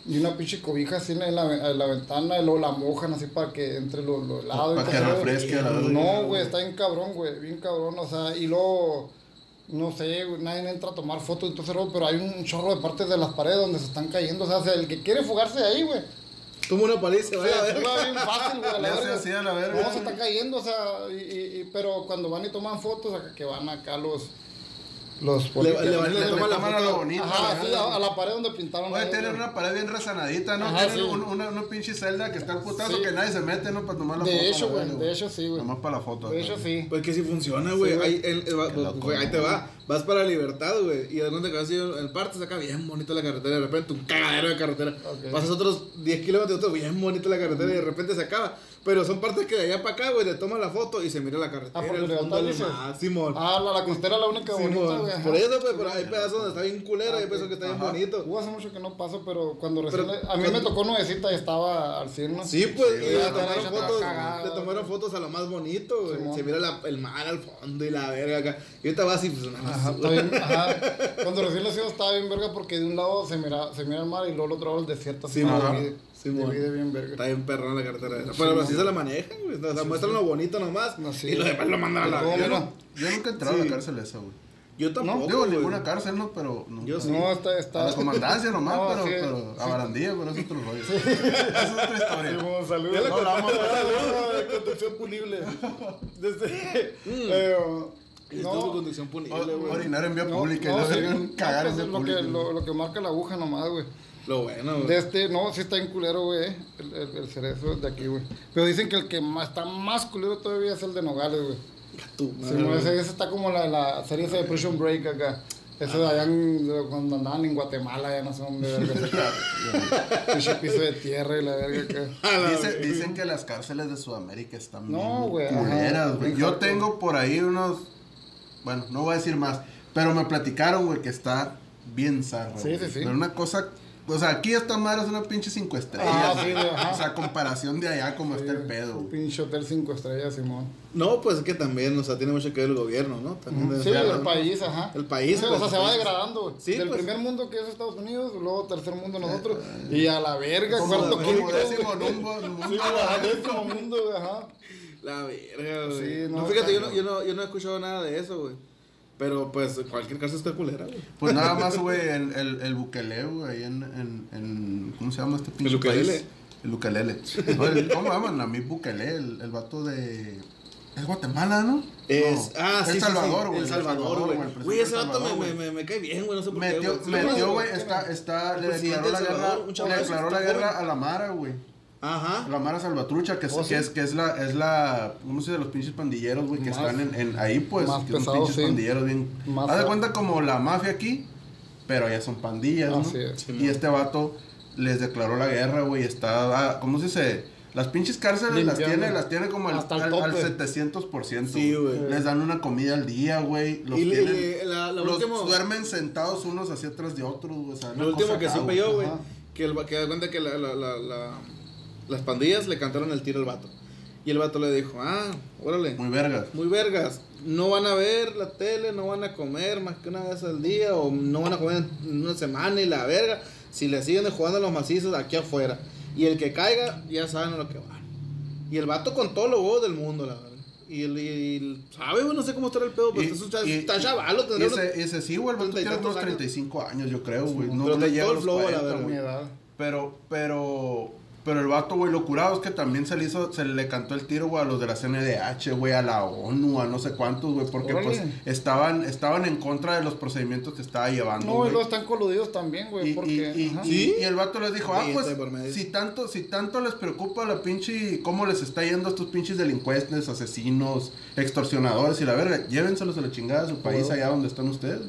Speaker 1: Y una pinche cobija así en la, en la ventana y luego la mojan así para que entre lo, lo helado. y
Speaker 3: Para
Speaker 1: todo
Speaker 3: que refresque la.
Speaker 1: No, güey, está bien cabrón, güey, bien cabrón, o sea, y luego, no sé, güey, nadie entra a tomar fotos y todo ese rollo, pero hay un chorro de partes de las paredes donde se están cayendo, o sea, el que quiere fugarse de ahí, güey,
Speaker 2: Toma una paliza,
Speaker 1: bien fácil, güey, a la
Speaker 3: se
Speaker 1: verga.
Speaker 3: hacía la verga.
Speaker 1: No, se está cayendo, o sea, y, y- y- pero cuando van y toman fotos, acá que van acá los, los
Speaker 2: Le, le, le,
Speaker 3: le
Speaker 2: toma la
Speaker 3: toman a lo bonito.
Speaker 1: Ajá,
Speaker 3: la
Speaker 1: sí, a, a la pared donde pintaron.
Speaker 3: Puede tener una pared bien resanadita, ¿no?
Speaker 1: Ajá, sí.
Speaker 3: una, una pinche celda que está al putazo
Speaker 1: Sí.
Speaker 3: que nadie se mete, ¿no? Para tomar la foto.
Speaker 1: De hecho,
Speaker 3: la
Speaker 1: güey, de hecho sí, güey.
Speaker 3: Nomás para la foto.
Speaker 1: De hecho sí.
Speaker 2: Pues que si funciona, güey. Ahí, el- el-
Speaker 3: loco,
Speaker 2: güey, ahí te va. vas para Libertad, güey, y de donde vas así, el parte saca bien bonito la carretera, de repente un cagadero de carretera.
Speaker 1: Ok.
Speaker 2: Pasas otros 10 kilómetros, otro bien bonito la carretera, y de repente se acaba. Pero son partes que de allá para acá, güey, te tomas la foto y se mira la carretera.
Speaker 1: Ah,
Speaker 2: el fondo del mar, Simón.
Speaker 1: Ah, la, la costera es la única
Speaker 2: Simón.
Speaker 1: bonita, güey.
Speaker 2: Por eso, pues, pero hay pedazos donde está bien culero, hay pedazos que está bien
Speaker 1: Ajá.
Speaker 2: bonito.
Speaker 1: Hubo hace mucho que no paso, pero cuando recién.
Speaker 2: Pero
Speaker 1: le- a mí me tocó nuevecita y estaba al 100, ¿no?
Speaker 2: Sí, pues,
Speaker 1: Sí,
Speaker 2: y le tomaron fotos, le tomaron fotos a lo más bonito, güey.
Speaker 1: Simón.
Speaker 2: Se mira la- el mar al fondo y la verga acá. Y ahorita vas y pues nada más.
Speaker 1: Ajá, está bien, <laughs> ajá. Cuando recién nació estaba bien verga porque de un lado se mira, se mira el mar y luego el otro lado el desierto. así
Speaker 2: Simón. Simón.
Speaker 1: divide bien verga.
Speaker 2: Está bien perrón la carretera esa. Pero así se la manejan, güey. O sea, muestran lo bonito nomás.
Speaker 1: No, sí.
Speaker 2: Y lo demás lo mandan a la verga.
Speaker 1: mira.
Speaker 3: Yo nunca he entrado a
Speaker 2: Sí.
Speaker 3: la cárcel esa, güey.
Speaker 2: Yo tampoco.
Speaker 3: Digo,
Speaker 2: güey.
Speaker 3: ninguna cárcel, ¿no? Pero. nunca.
Speaker 2: Yo sí.
Speaker 1: No, está, está.
Speaker 3: A la comandancia <laughs> nomás,
Speaker 1: No,
Speaker 3: pero,
Speaker 1: sí,
Speaker 3: pero a
Speaker 1: sí.
Speaker 3: barandilla, pero es otro rollo. <laughs> Esa es otra historia.
Speaker 1: Simón, saludos.
Speaker 2: Ya
Speaker 3: No, vamos a
Speaker 2: contaste, de conducción punible. <laughs>
Speaker 1: Desde.
Speaker 2: Mm.
Speaker 1: eh, no,
Speaker 2: conducción punible, güey.
Speaker 3: Orinar en vía
Speaker 1: no,
Speaker 3: pública
Speaker 1: no,
Speaker 3: y
Speaker 1: sí, no,
Speaker 3: cagar en vía
Speaker 1: lo, que,
Speaker 3: pública.
Speaker 1: lo, lo que marca la aguja nomás, güey.
Speaker 2: Lo bueno, güey.
Speaker 1: De este, no, sí está en culero, güey, eh, el, el, el cerezo de aquí, güey. Pero dicen que el que más, está más culero todavía es el de Nogales, güey.
Speaker 2: Tu
Speaker 1: Sí, no,
Speaker 2: güey.
Speaker 1: ese, ese está como la, la serie esa de Prison Break acá. Eso de allá en- cuando andaban en Guatemala, ya no sé dónde verga <laughs> piso de tierra y la verga acá. <laughs>
Speaker 2: A la
Speaker 3: Dice-
Speaker 2: verga.
Speaker 3: dicen que las cárceles de Sudamérica están
Speaker 1: No,
Speaker 3: bien culeras, güey. Yo tengo por ahí unos. Bueno, no voy a decir más. Pero me platicaron, güey, que está bien zarra.
Speaker 1: Sí, sí, sí.
Speaker 3: Pero una cosa. O sea, aquí esta madre es una pinche cinco estrellas.
Speaker 1: Ah, sí, ajá.
Speaker 3: O sea, comparación de allá, como está el pedo,
Speaker 1: Un pinche hotel cinco estrellas, Simón.
Speaker 2: No, pues es que también, o sea, tiene mucho que ver el gobierno, ¿no? También
Speaker 1: Sí,
Speaker 2: debe ser,
Speaker 1: el
Speaker 2: ¿no?
Speaker 1: país, ajá.
Speaker 2: El país,
Speaker 1: Sí,
Speaker 2: pues,
Speaker 1: o sea, se va degradando, güey.
Speaker 2: Sí,
Speaker 1: Del
Speaker 2: pues.
Speaker 1: primer mundo que es Estados Unidos, luego tercer mundo nosotros. Y a la verga, cuarto, quinto,
Speaker 3: décimo mundo,
Speaker 1: Sí, décimo mundo, ajá.
Speaker 2: La verga, güey.
Speaker 1: Sí,
Speaker 2: no,
Speaker 1: no,
Speaker 2: fíjate, yo no, yo, no, yo no he escuchado nada de eso, güey. Pero pues cualquier caso está culera, güey.
Speaker 3: Pues nada más, güey, el, el, el güey, ahí en, en, en. ¿Cómo se llama este pinche
Speaker 2: ¿El ukelele?
Speaker 3: país? El ukelele. ¿Cómo llaman? A mí Bukele, el, el vato de. Es Guatemala, ¿no?
Speaker 2: Es,
Speaker 3: No,
Speaker 2: ah, sí,
Speaker 3: El Salvador,
Speaker 2: sí,
Speaker 3: güey.
Speaker 2: El Salvador, güey. Güey, ese vato me, me, me, cae bien, güey, no sé por qué,
Speaker 3: Metió,
Speaker 2: güey.
Speaker 3: metió, güey, está, está, le declaró la guerra, le declaró la guerra a la Mara, güey.
Speaker 2: Ajá.
Speaker 3: La Mara Salvatrucha, que es,
Speaker 1: Oh,
Speaker 3: que
Speaker 1: sí.
Speaker 3: es, que es la, es la, ¿cómo se dice? Los pinches pandilleros, güey, que
Speaker 1: Más-
Speaker 3: están en, en ahí, pues,
Speaker 1: más
Speaker 3: que son
Speaker 1: pesados,
Speaker 3: pinches
Speaker 1: sí.
Speaker 3: pandilleros bien.
Speaker 1: Más
Speaker 3: Haz de cuenta como la mafia aquí, pero ya son pandillas, ¿no?
Speaker 1: Así es.
Speaker 3: Y este vato les declaró la guerra, güey, está, ah, ¿cómo se dice? Las pinches cárceles las
Speaker 1: Limpiando.
Speaker 3: tiene, las tiene como al,
Speaker 1: Hasta el
Speaker 3: al, al
Speaker 1: tope.
Speaker 3: 700%.
Speaker 2: Sí, güey.
Speaker 3: Les dan una comida al día, güey. Los
Speaker 2: Y
Speaker 3: tienen,
Speaker 2: le- la- la
Speaker 3: los
Speaker 2: último-
Speaker 3: duermen sentados unos hacia atrás de otros, güey. o sea,
Speaker 2: Lo último que
Speaker 3: acá,
Speaker 2: supe yo, güey, que, el, que da cuenta que la, la, la, la- las pandillas le cantaron el tiro al vato. Y el vato le dijo, ah, órale,
Speaker 3: Muy vergas.
Speaker 2: muy vergas, no van a ver la tele, no van a comer más que una vez al día, o no van a comer en una semana y la verga, si le siguen jugando a los macizos aquí afuera. Y el que caiga, ya saben a lo que van. Y el vato con todos los huevos del mundo, la verdad. Y el, y el- ¿sabe, güey? No sé cómo estará el pedo, pero
Speaker 3: Y-
Speaker 2: está,
Speaker 3: y-
Speaker 2: está chavalo,
Speaker 3: Y
Speaker 2: tendrá
Speaker 3: ese, ese sí, güey, el vato
Speaker 2: treinta y
Speaker 3: tiene unos
Speaker 2: tantos años.
Speaker 3: 35 años, yo creo, güey. No,
Speaker 2: pero
Speaker 3: le llega
Speaker 2: todo
Speaker 3: a
Speaker 2: el
Speaker 3: los
Speaker 2: flow a la
Speaker 3: 40,
Speaker 2: verga.
Speaker 3: güey.
Speaker 1: Mi edad.
Speaker 3: Pero, pero, pero el vato, güey, lo curado es que también se le hizo, se le cantó el tiro, güey, a los de la CNDH, güey, a la ONU, a no sé cuántos, güey, porque
Speaker 1: Órale.
Speaker 3: pues estaban, estaban en contra de los procedimientos que estaba llevando,
Speaker 1: No, y
Speaker 3: güey.
Speaker 1: luego están coludidos también, güey,
Speaker 3: Y,
Speaker 1: porque...
Speaker 3: y- y-
Speaker 1: ajá.
Speaker 3: y-
Speaker 2: ¿Sí?
Speaker 3: y el vato les dijo, ah, pues, si tanto, si tanto les preocupa la pinche, cómo les está yendo a estos pinches delincuentes, asesinos, extorsionadores y la verga, llévenselos a la chingada a su país allá donde están ustedes.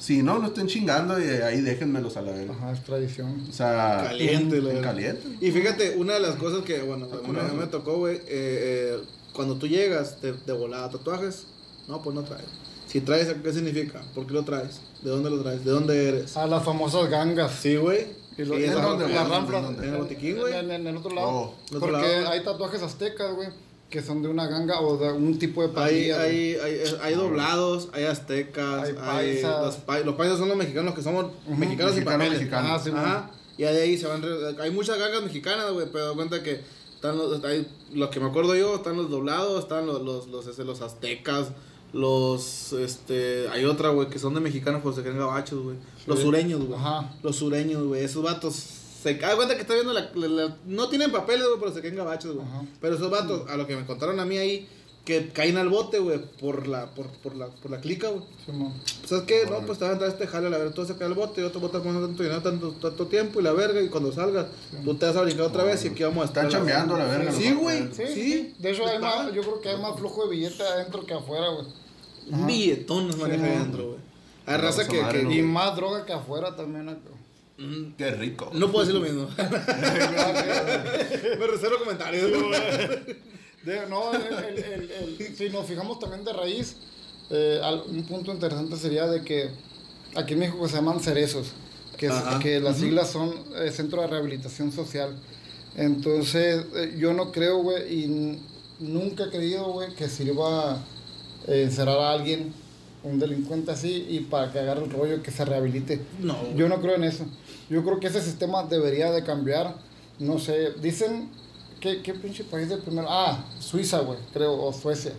Speaker 3: Si no, no estén chingando y ahí déjenmelos a la verga.
Speaker 1: Ajá, es tradición.
Speaker 3: O sea,
Speaker 2: Caliente, la
Speaker 3: en caliente.
Speaker 2: Y fíjate, una de las cosas que, bueno, a mí
Speaker 3: curado.
Speaker 2: me tocó, güey, eh, eh, cuando tú llegas de, de volada, tatuajes, no, pues no traes. Si traes, ¿qué significa? ¿Por qué lo traes? ¿De dónde lo traes? ¿De dónde eres?
Speaker 1: A las famosas gangas.
Speaker 2: Sí, güey.
Speaker 1: Y lo-
Speaker 2: Sí,
Speaker 1: en
Speaker 2: el botiquín, güey.
Speaker 1: En, en el otro lado.
Speaker 3: Oh.
Speaker 2: Otro
Speaker 1: Porque
Speaker 2: lado,
Speaker 1: hay tatuajes aztecas, güey, que son de una ganga o de un tipo de
Speaker 2: Hay,
Speaker 1: pandilla. güey.
Speaker 2: hay, hay, hay doblados, hay aztecas,
Speaker 1: Hay
Speaker 2: hay,
Speaker 1: paisas.
Speaker 2: los, pa- los paisas son los mexicanos que somos mexicanos
Speaker 3: Mexicano,
Speaker 2: papeles.
Speaker 3: mexicano.
Speaker 1: Ajá, sí,
Speaker 2: Ajá. Y de ahí se van. Hay muchas gangas mexicanas, güey, pero da cuenta que están los. Hay, lo que me acuerdo yo, están los doblados, están los, los, los, ese, los aztecas, los. Este. Hay otra, güey, que son de mexicanos, pero se creen gabachos, güey. Los sureños, güey.
Speaker 1: Ajá.
Speaker 2: Los sureños, güey. Esos vatos. Se da cuenta que está viendo la, la- la- No tienen papeles, güey, pero se creen gabachos, güey.
Speaker 1: Ajá.
Speaker 2: Pero esos vatos, a lo que me contaron a mí ahí, que caen al bote, güey, por la, por, por la, por la clica, güey. ¿Sabes qué? No, pues te van a entrar este jale, a ver, tú vas a caer al bote, yo te voy a estar tanto dinero, tanto, tanto tiempo y la verga, y cuando salgas, tú te vas a brincar otra vez y aquí vamos a estar.
Speaker 3: Están chambeando la verga.
Speaker 2: Sí, güey.
Speaker 1: Sí,
Speaker 2: Sí,
Speaker 1: sí. De hecho, hay más, yo creo que hay más flujo de billete adentro que afuera, güey.
Speaker 2: Un billetón nos maneja
Speaker 1: Sí,
Speaker 2: adentro, güey. Hay raza que,
Speaker 3: madre,
Speaker 2: que-
Speaker 3: no.
Speaker 1: Y más droga que afuera también acá.
Speaker 2: Mm,
Speaker 3: Qué rico.
Speaker 2: no puedo decir lo mismo. <laughs> Me reservo comentarios.
Speaker 1: De- no, el- el- el- el- si nos fijamos también de raíz, eh, un punto interesante sería de que aquí en México se llaman cerezos, que, es-
Speaker 2: Ajá.
Speaker 1: que las siglas son eh, Centro de Rehabilitación Social. Entonces, eh, yo no creo, güey, y nunca he creído, güey, que sirva encerrar a alguien, un delincuente así, y para que agarre el rollo, que se rehabilite.
Speaker 2: No.
Speaker 1: Yo no creo en eso. Yo creo que ese sistema debería de cambiar. No sé, dicen, ¿qué, qué pinche país de primero? Ah, Suiza, güey, creo, o Suecia.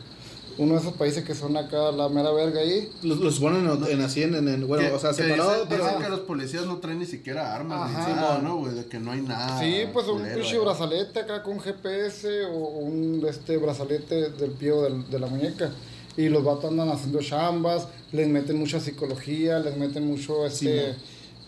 Speaker 1: Uno de esos países que son acá la mera verga ahí.
Speaker 2: Los, los ponen en, en así, en, en- bueno, o sea,
Speaker 3: que
Speaker 2: separado,
Speaker 3: dicen,
Speaker 2: pero...
Speaker 3: dicen que los policías no traen ni siquiera armas, nada, ¿no, güey? De que no hay nada.
Speaker 1: sí, pues un pinche brazalete acá con GPS o un este brazalete del pie o del- de la muñeca. Y los vatos andan haciendo chambas, les meten mucha psicología, les meten mucho este...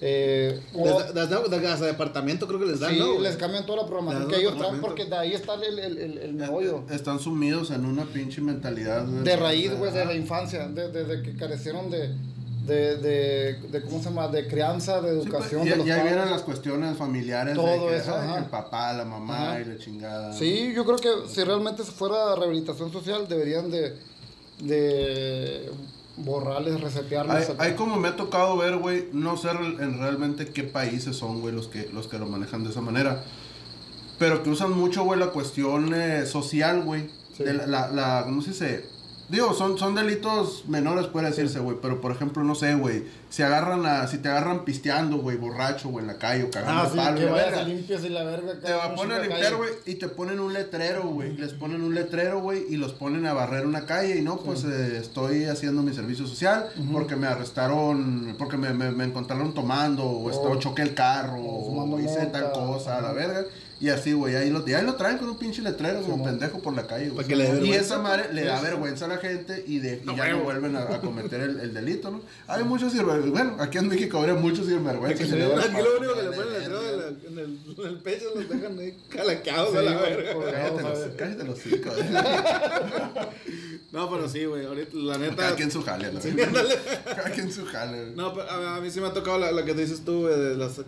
Speaker 1: eh, o-
Speaker 2: Les da- les da- hasta departamento creo que les dan,
Speaker 1: sí,
Speaker 2: ¿no?
Speaker 1: les cambian toda la programación que ellos traen porque de ahí está el, el, el, el meollo.
Speaker 3: Están sumidos en una pinche mentalidad.
Speaker 1: De raíz, güey, de la infancia, de- desde que carecieron de, de, de, de, ¿cómo se llama? De crianza, de
Speaker 3: Sí, pues,
Speaker 1: educación
Speaker 3: y,
Speaker 1: de los
Speaker 3: y ahí
Speaker 1: padres.
Speaker 3: vienen las cuestiones familiares.
Speaker 1: Todo
Speaker 3: de que,
Speaker 1: eso,
Speaker 3: ay. El papá, la mamá
Speaker 1: Ajá.
Speaker 3: y la chingada.
Speaker 1: Sí, yo creo que si realmente fuera rehabilitación social, deberían de, de borrarles, resetearlos.
Speaker 3: Hay, hay como me ha tocado ver, güey, no sé en realmente qué países son, güey, los que, los que lo manejan de esa manera. Pero que usan mucho, güey, la cuestión eh, social, güey.
Speaker 1: Sí.
Speaker 3: La, la, la- ¿cómo se dice? Digo, son, son delitos menores, puede decirse, güey. Pero, por ejemplo, no sé, güey. Si agarran a, si te agarran pisteando, güey, borracho, güey, en la calle o cagando
Speaker 1: Ah, sí,
Speaker 3: palo,
Speaker 1: que vayas
Speaker 3: verga.
Speaker 1: a limpias y la verga.
Speaker 3: Te va a
Speaker 1: un
Speaker 3: poner a limpiar, güey, y te ponen un letrero, güey. Les ponen un letrero, güey, y los ponen a barrer una calle. Y no, pues eh, estoy haciendo mi servicio social porque me arrestaron, porque me, me, me encontraron tomando, o, esto,
Speaker 1: O-
Speaker 3: choqué el carro,
Speaker 1: o
Speaker 3: hice tal cosa, a la verga. Y así, güey, ahí lo, y ahí lo traen con un pinche letrero como
Speaker 1: Simón.
Speaker 3: pendejo por la calle, güey.
Speaker 2: Para que le dé
Speaker 3: Y esa madre le da
Speaker 1: Sí.
Speaker 3: vergüenza a la gente y, de, y
Speaker 2: No,
Speaker 3: ya no vuelven a, a cometer el, el delito, ¿no? Hay muchos sinvergüenza. Bueno, aquí en México habría muchos.
Speaker 1: Sí,
Speaker 3: dan
Speaker 2: Aquí
Speaker 3: la
Speaker 2: lo único que le ponen el letrero la- en, el, en el pecho los dejan ahí <laughs> calaqueados
Speaker 1: Sí,
Speaker 2: a la verga.
Speaker 3: Cállate los,
Speaker 1: ¿sabes?
Speaker 3: cállate los cinco. <laughs>
Speaker 2: No, pero sí, güey. Ahorita, la neta.
Speaker 3: Cada quien su jale, ¿no?
Speaker 2: Sí, ándale.
Speaker 3: Cada quien su jale. güey.
Speaker 2: No, pero a, mí sí me ha tocado la, la que te dices tú, güey,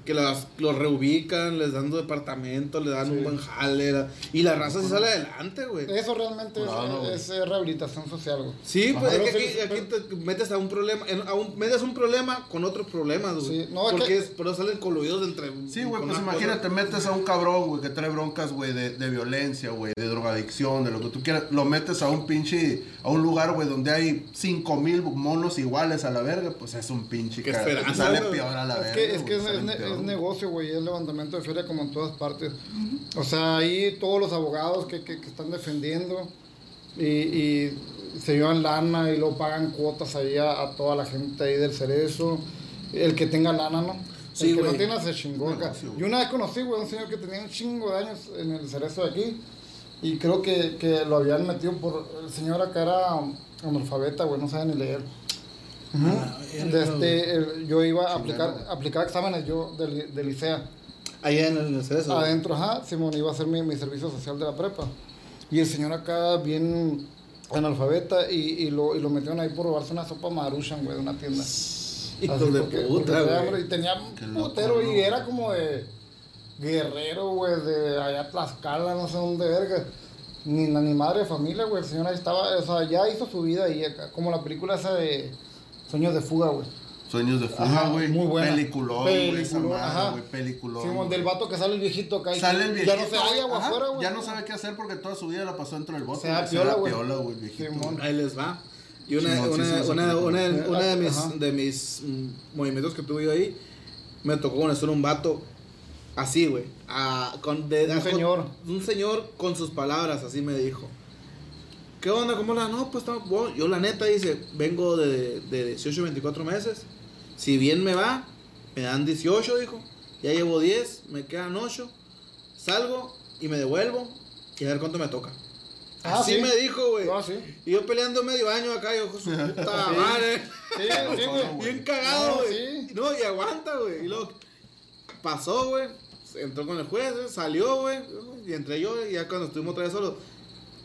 Speaker 2: que los reubican, les dan departamento, le dan un buen jale. la- y la raza sí sale adelante, güey.
Speaker 1: Eso realmente es-
Speaker 3: Claro, güey.
Speaker 1: es, eh, rehabilitación social, güey.
Speaker 2: Sí, pues
Speaker 1: Ajá.
Speaker 2: es que
Speaker 1: Pero
Speaker 2: aquí, te metes a un problema, en- a un, metes un problema con otros problemas, güey.
Speaker 1: Sí, no,
Speaker 2: Porque
Speaker 1: que-
Speaker 2: es, pero salen coludidos entre.
Speaker 3: Sí, güey, pues imagínate, metes a un cabrón, güey, que trae broncas, güey, de, de violencia, güey, de drogadicción, de lo que tú quieras. Lo metes a un pinche, a un lugar, güey, donde hay cinco mil monos iguales a la verga, pues es un pinche
Speaker 2: esperanza,
Speaker 3: Sale peor a la
Speaker 1: Es
Speaker 3: verga.
Speaker 1: que, es, que es,
Speaker 3: salen
Speaker 1: es ne-
Speaker 3: peor,
Speaker 1: es
Speaker 3: güey.
Speaker 1: negocio, güey, es levantamiento de feria como en todas partes. O sea, ahí todos los abogados que, que, que están defendiendo y, y se llevan lana y luego pagan cuotas ahí a, a toda la gente ahí del cerezo. El que tenga lana, ¿no?
Speaker 2: Sí,
Speaker 1: el que
Speaker 2: güey.
Speaker 1: no tiene se chingó acá.
Speaker 3: Negocio, güey.
Speaker 1: Yo una vez conocí, güey, un señor que tenía un chingo de años en el cerezo de aquí. Y creo que, que lo habían metido por... El señor acá era analfabeta, güey, no sabe ni leer.
Speaker 2: Ah,
Speaker 1: De este, el- yo iba a aplicar, aplicar exámenes yo de, de licea.
Speaker 2: Allá en el Cerezo.
Speaker 1: Adentro, ajá, Simón iba a hacer mi, mi servicio social de la prepa. Y el señor acá, bien analfabeta, y, y, lo, y lo metieron ahí por robarse una sopa maruchan, güey, de una tienda. Así
Speaker 2: de
Speaker 1: porque-
Speaker 2: puta,
Speaker 1: porque tenía hambre
Speaker 2: güey.
Speaker 1: Y tenía un putero, y era como de guerrero, güey, de allá Tlaxcala, no sé dónde, verga. Ni, ni madre de familia, güey, el señor ahí estaba, o sea, ya hizo su vida ahí acá, como la película esa de Sueños de Fuga, güey.
Speaker 3: Sueños de fuga, güey.
Speaker 1: muy buena.
Speaker 3: Peliculón, güey, esa madre, güey, peliculón.
Speaker 1: Simón, del vato que sale el viejito acá.
Speaker 3: Sale el viejito.
Speaker 1: Ya no se halla agua afuera, güey.
Speaker 3: Ya no sabe qué hacer porque toda su vida la pasó dentro del bote.
Speaker 1: Se da piola, güey.
Speaker 3: piola, güey, viejito.
Speaker 2: Ahí les va. Y una,
Speaker 3: Simón,
Speaker 2: una,
Speaker 3: sí,
Speaker 2: una,
Speaker 3: sí.
Speaker 2: una, una de mis, de mis mm, movimientos que tuve yo ahí, me tocó conocer un vato así, güey. a- con, de-
Speaker 1: Un
Speaker 2: a- con-
Speaker 1: señor.
Speaker 2: un señor con sus palabras, así me dijo. ¿Qué onda? ¿Cómo la? No, pues yo la neta dice, vengo de, de 18, 24 meses. Si bien me va, me dan 18, dijo. Ya llevo 10, me quedan 8. Salgo y me devuelvo y a ver cuánto me toca.
Speaker 1: Ah,
Speaker 2: Así
Speaker 1: sí.
Speaker 2: me dijo, güey.
Speaker 1: Ah, sí.
Speaker 2: Y yo peleando medio año acá, yo, su <laughs> puta madre.
Speaker 1: Sí, <laughs> sí, güey.
Speaker 2: Bien cagado,
Speaker 1: No,
Speaker 2: güey.
Speaker 1: sí.
Speaker 2: No, y aguanta, güey. Y luego pasó, güey. Entró con el juez, güey, salió, güey. Y entré yo, y ya cuando estuvimos otra vez solos.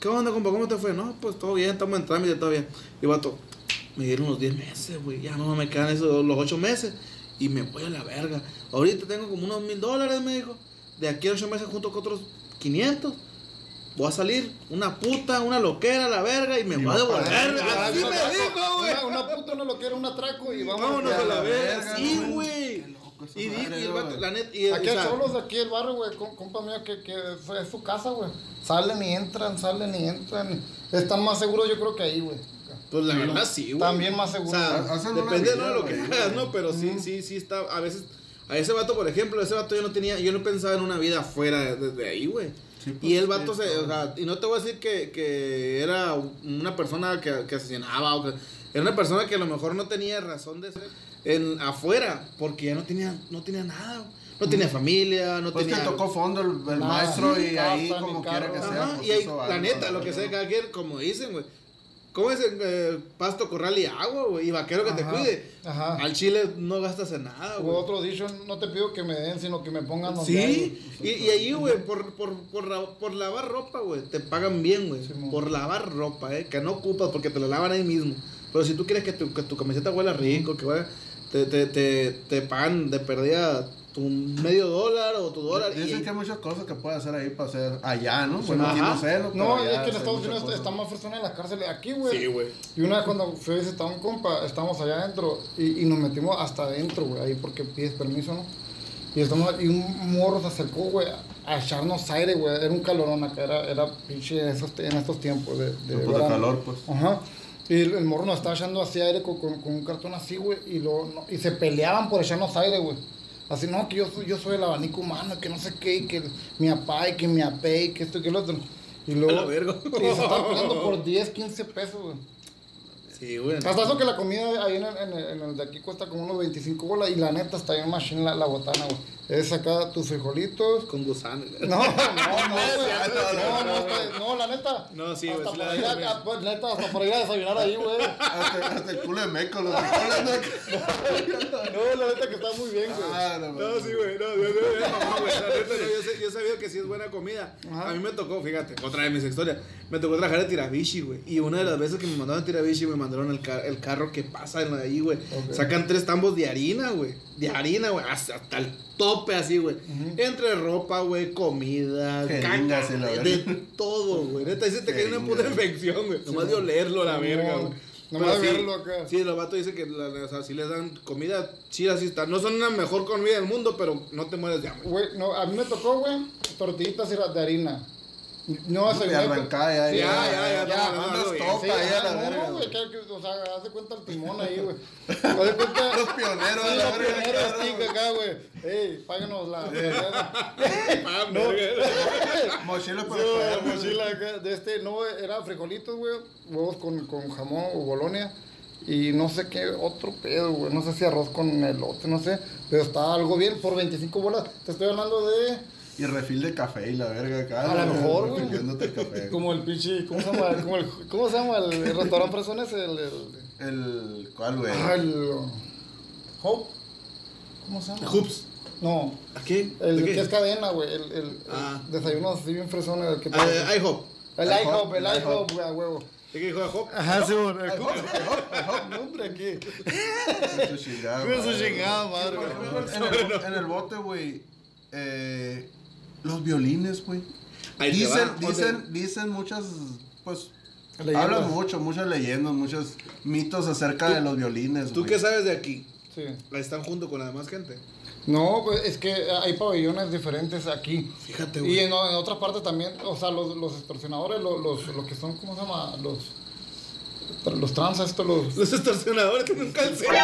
Speaker 2: ¿Qué onda, compa? ¿Cómo te fue? No, pues todo bien, estamos en trámite, todo bien. Y vato, me dieron los 10 meses, güey. Ya no me quedan esos los 8 meses. Y me voy a la verga. Ahorita tengo como unos mil dólares, me dijo. De aquí a 8 meses junto con otros 500. Voy a salir una puta, una loquera, la verga, y me voy a devolver. Así me dijo, güey.
Speaker 1: Una, una puta, una loquera, un atraco y vamos.
Speaker 2: Vámonos a la verga. Sí,
Speaker 3: güey.
Speaker 2: Y dije,
Speaker 3: madre,
Speaker 2: y el vato, la neta, y,
Speaker 1: Aquí
Speaker 2: o
Speaker 1: hay cholos de aquí del barrio, güey, com- compa mío, que, que es, es su casa, güey. Salen y entran, salen y entran. Están más seguros, yo creo que ahí, güey.
Speaker 2: Pues la verdad sí, güey.
Speaker 1: También más seguro.
Speaker 2: O sea,
Speaker 3: Hacen una
Speaker 2: depende ¿no? de lo que
Speaker 3: güey.
Speaker 2: hagas, ¿no? Pero sí, sí, sí está. A veces, a ese vato, por ejemplo, ese vato yo no tenía, yo no pensaba en una vida fuera de, ahí, güey.
Speaker 3: Sí, pues,
Speaker 2: y el
Speaker 3: sí,
Speaker 2: vato se, o sea, y no te voy a decir que, que era una persona que, que asesinaba o que era una persona que a lo mejor no tenía razón de ser en afuera, porque ya no tenía, no tenía nada, güey. no tenía familia, no
Speaker 3: Pues que
Speaker 2: tenía
Speaker 3: tocó fondo el, el
Speaker 1: Nada,
Speaker 3: maestro y ahí como quiera que sea.
Speaker 2: Ajá,
Speaker 3: pues,
Speaker 2: y ahí, la neta, lo que sea cada quien, como dicen, güey. ¿Cómo es eh, pasto, corral y agua, güey? Y vaquero que te cuide.
Speaker 1: ajá.
Speaker 2: Al chile no gastas en nada, güey.
Speaker 1: otro dicho, no te pido que me den, sino que me pongan donde hay,
Speaker 2: Sí, y, y ahí, güey, por, por, por, la- por lavar ropa, güey, te pagan bien, güey. Por lavar ropa, eh, que no ocupas porque te la lavan ahí mismo. Pero si tú quieres que tu, que tu camiseta huela rico, que huela, te, te, te, te pagan de perdida tu medio dólar o tu dólar. y-
Speaker 3: Dicen que hay muchas cosas que puede hacer ahí para hacer allá, ¿no? Bueno, aquí no sé, ¿no?
Speaker 1: Y
Speaker 3: allá
Speaker 1: es que en Estados Unidos
Speaker 3: cosas.
Speaker 1: está más persona en la cárcel. Aquí, güey.
Speaker 2: Sí, güey.
Speaker 1: Y una vez cuando fui a visitar a un compa, estábamos allá adentro y, y nos metimos hasta adentro, güey, ahí porque pides permiso, ¿no? Y, estamos, y un morro se acercó, güey, a echarnos aire, güey. Era un calorón acá, era, era pinche en, esos, en estos tiempos de, de,
Speaker 3: de calor, pues.
Speaker 1: Ajá. Y el, el morro nos estaba echando así aire con, con, con un cartón así, güey, y, lo, no- y se peleaban por echarnos aire, güey. Así, no, que yo, soy- yo soy el abanico humano, que no sé qué, y que mi papá, y que mi apé, y que esto y que lo otro. Y luego.
Speaker 2: A la verga.
Speaker 1: Y se estaban peleando por 10, 15 pesos, güey.
Speaker 2: Sí, güey.
Speaker 1: Hasta eso que la comida ahí en el, en el- en el de aquí cuesta como unos 25 bolas y la neta está bien machine la, la botana, güey. Es acá tus frijolitos.
Speaker 2: Con gusano.
Speaker 1: No, no, no. No, no, no, la neta.
Speaker 2: No, sí,
Speaker 1: hasta por
Speaker 2: la
Speaker 1: ir a-
Speaker 2: neta,
Speaker 1: pues, hasta por ir a desayunar ahí, güey.
Speaker 3: Hasta, hasta el culo de meco, los frijoles, ¿no?
Speaker 1: No, la neta que está muy bien, güey.
Speaker 3: Ah, no,
Speaker 2: No, sí, güey, no, yo, yo, yo, sabía que sí es buena comida.
Speaker 1: Ajá.
Speaker 2: A mí me tocó, fíjate, otra de mis historias, me tocó trabajar en Tirabishi, güey. Y una de las veces que me mandaron a Tirabishi, me mandaron el, ca- el carro que pasa en ahí, güey. Sacan tres tambos de harina, güey. De harina, güey, hasta, el tope así, güey. Entre ropa, güey, comida, caca, de todo, güey. Neta, dice te cae una puta infección, güey. Nomás de olerlo, la verga, güey.
Speaker 1: Nomás de verlo acá.
Speaker 2: Sí, los vatos dicen que la, o sea, sí les dan comida chida, así está. No son la mejor comida del mundo, pero no te mueres de hambre.
Speaker 1: Güey, no, a mí me tocó, güey, tortillitas y de harina. No desayuné.
Speaker 3: arrancada ya,
Speaker 2: ya, ya, ya,
Speaker 1: o sea, haz de cuenta el timón ahí, güey. <laughs> Cuenta.
Speaker 3: Los pioneros
Speaker 1: los pioneros,
Speaker 3: güey.
Speaker 1: acá, güey. Ey, páganos la. <laughs> No. <laughs>
Speaker 3: Mochila para
Speaker 1: mochila acá, de este, no, era frijolitos, güey, huevos con, con jamón o bolonia y no sé qué otro pedo, güey, no sé si arroz con elote, no sé, pero estaba algo bien por 25 bolas, te estoy hablando de
Speaker 3: Y refil de café y la verga acá.
Speaker 1: A lo mejor, güey.
Speaker 3: el café.
Speaker 1: como el pinche, ¿cómo se llama? Como el, ¿Cómo se llama el, el restaurante Fresones? El, el,
Speaker 3: El. ¿Cuál, güey?
Speaker 1: ah, el Hope, ¿cómo se llama?
Speaker 2: Hoops.
Speaker 1: No,
Speaker 2: ¿A qué?
Speaker 1: el
Speaker 2: ¿De qué?
Speaker 1: que es cadena, güey, el, el, el
Speaker 2: Ah.
Speaker 1: desayuno así bien fresones, el que te-
Speaker 2: Ah, IHOP.
Speaker 1: el
Speaker 3: IHOP,
Speaker 1: IHOP, el
Speaker 3: el
Speaker 1: IHOP, güey, a huevo.
Speaker 2: ¿De qué dijo Hop?
Speaker 1: Ajá, sí, bueno, el <laughs> nombre aquí.
Speaker 3: Su chingada
Speaker 1: Con su
Speaker 3: madre,
Speaker 1: chingada
Speaker 3: güey.
Speaker 1: madre,
Speaker 3: el, en el bote, güey. Eh, los violines, güey. Dicen,
Speaker 2: va,
Speaker 3: dicen, dicen muchas, pues,
Speaker 1: Leyendas.
Speaker 3: hablan mucho, muchas leyendas, muchos mitos acerca de los violines,
Speaker 2: ¿Tú qué sabes de aquí?
Speaker 1: Sí.
Speaker 2: Ahí están junto con la demás gente.
Speaker 1: No, pues es que hay pabellones diferentes aquí.
Speaker 2: Fíjate,
Speaker 1: Y
Speaker 2: güey.
Speaker 1: en, en otras partes también, o sea, los, los extorsionadores, los, los, los que son, ¿cómo se llama? Los, los trans, estos, los...
Speaker 2: Los extorsionadores tienen un cáncer. <laughs>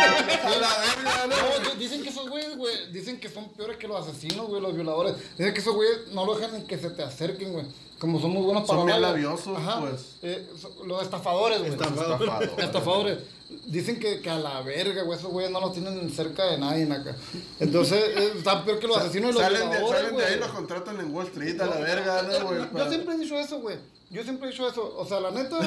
Speaker 1: No, di- dicen que esos güeyes, güey, dicen que son peores que los asesinos, güey, los violadores. Dicen que esos güeyes no lo dejan ni que se te acerquen, güey. Como son muy buenos para
Speaker 3: Son
Speaker 1: hablar,
Speaker 3: labiosos,
Speaker 1: Ajá.
Speaker 3: pues.
Speaker 1: Eh, so- los estafadores, güey.
Speaker 2: Estafadores.
Speaker 3: Estafador. <laughs>
Speaker 1: Estafadores. Dicen que, que a la verga, güey, esos güeyes no los tienen cerca de nadie acá. Entonces, eh, está peor que los asesinos y los
Speaker 3: Salen de, salen de ahí los contratan en Wall Street a la verga, ¿no, güey?
Speaker 1: Yo
Speaker 3: Para-
Speaker 1: siempre he dicho eso, güey. Yo siempre he dicho eso. O sea, la neta,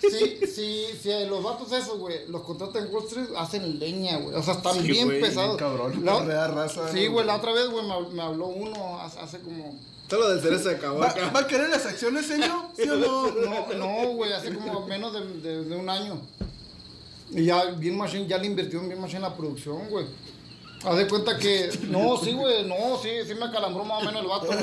Speaker 1: si, si, si los vatos esos, güey, los contratan en Wall Street, hacen leña, güey. O sea, están
Speaker 2: Sí,
Speaker 1: bien
Speaker 2: güey, bien
Speaker 1: pesados.
Speaker 3: cabrón,
Speaker 1: La- <laughs>
Speaker 3: correa raza,
Speaker 1: Sí,
Speaker 3: ¿no?
Speaker 1: güey, la otra vez, güey, me, me habló uno hace, hace como...
Speaker 2: Todo lo del cerezo
Speaker 3: ¿Va,
Speaker 2: acá.
Speaker 3: va a querer las acciones, señor? ¿Sí o no? <laughs>
Speaker 1: No, no, güey, hace como menos de, de- de un año. Y ya bien machine, ya le invirtió en bien machine la producción, güey. Haz de cuenta que. <laughs> No, sí, güey, no, sí, sí me calambró más o menos el vato, güey.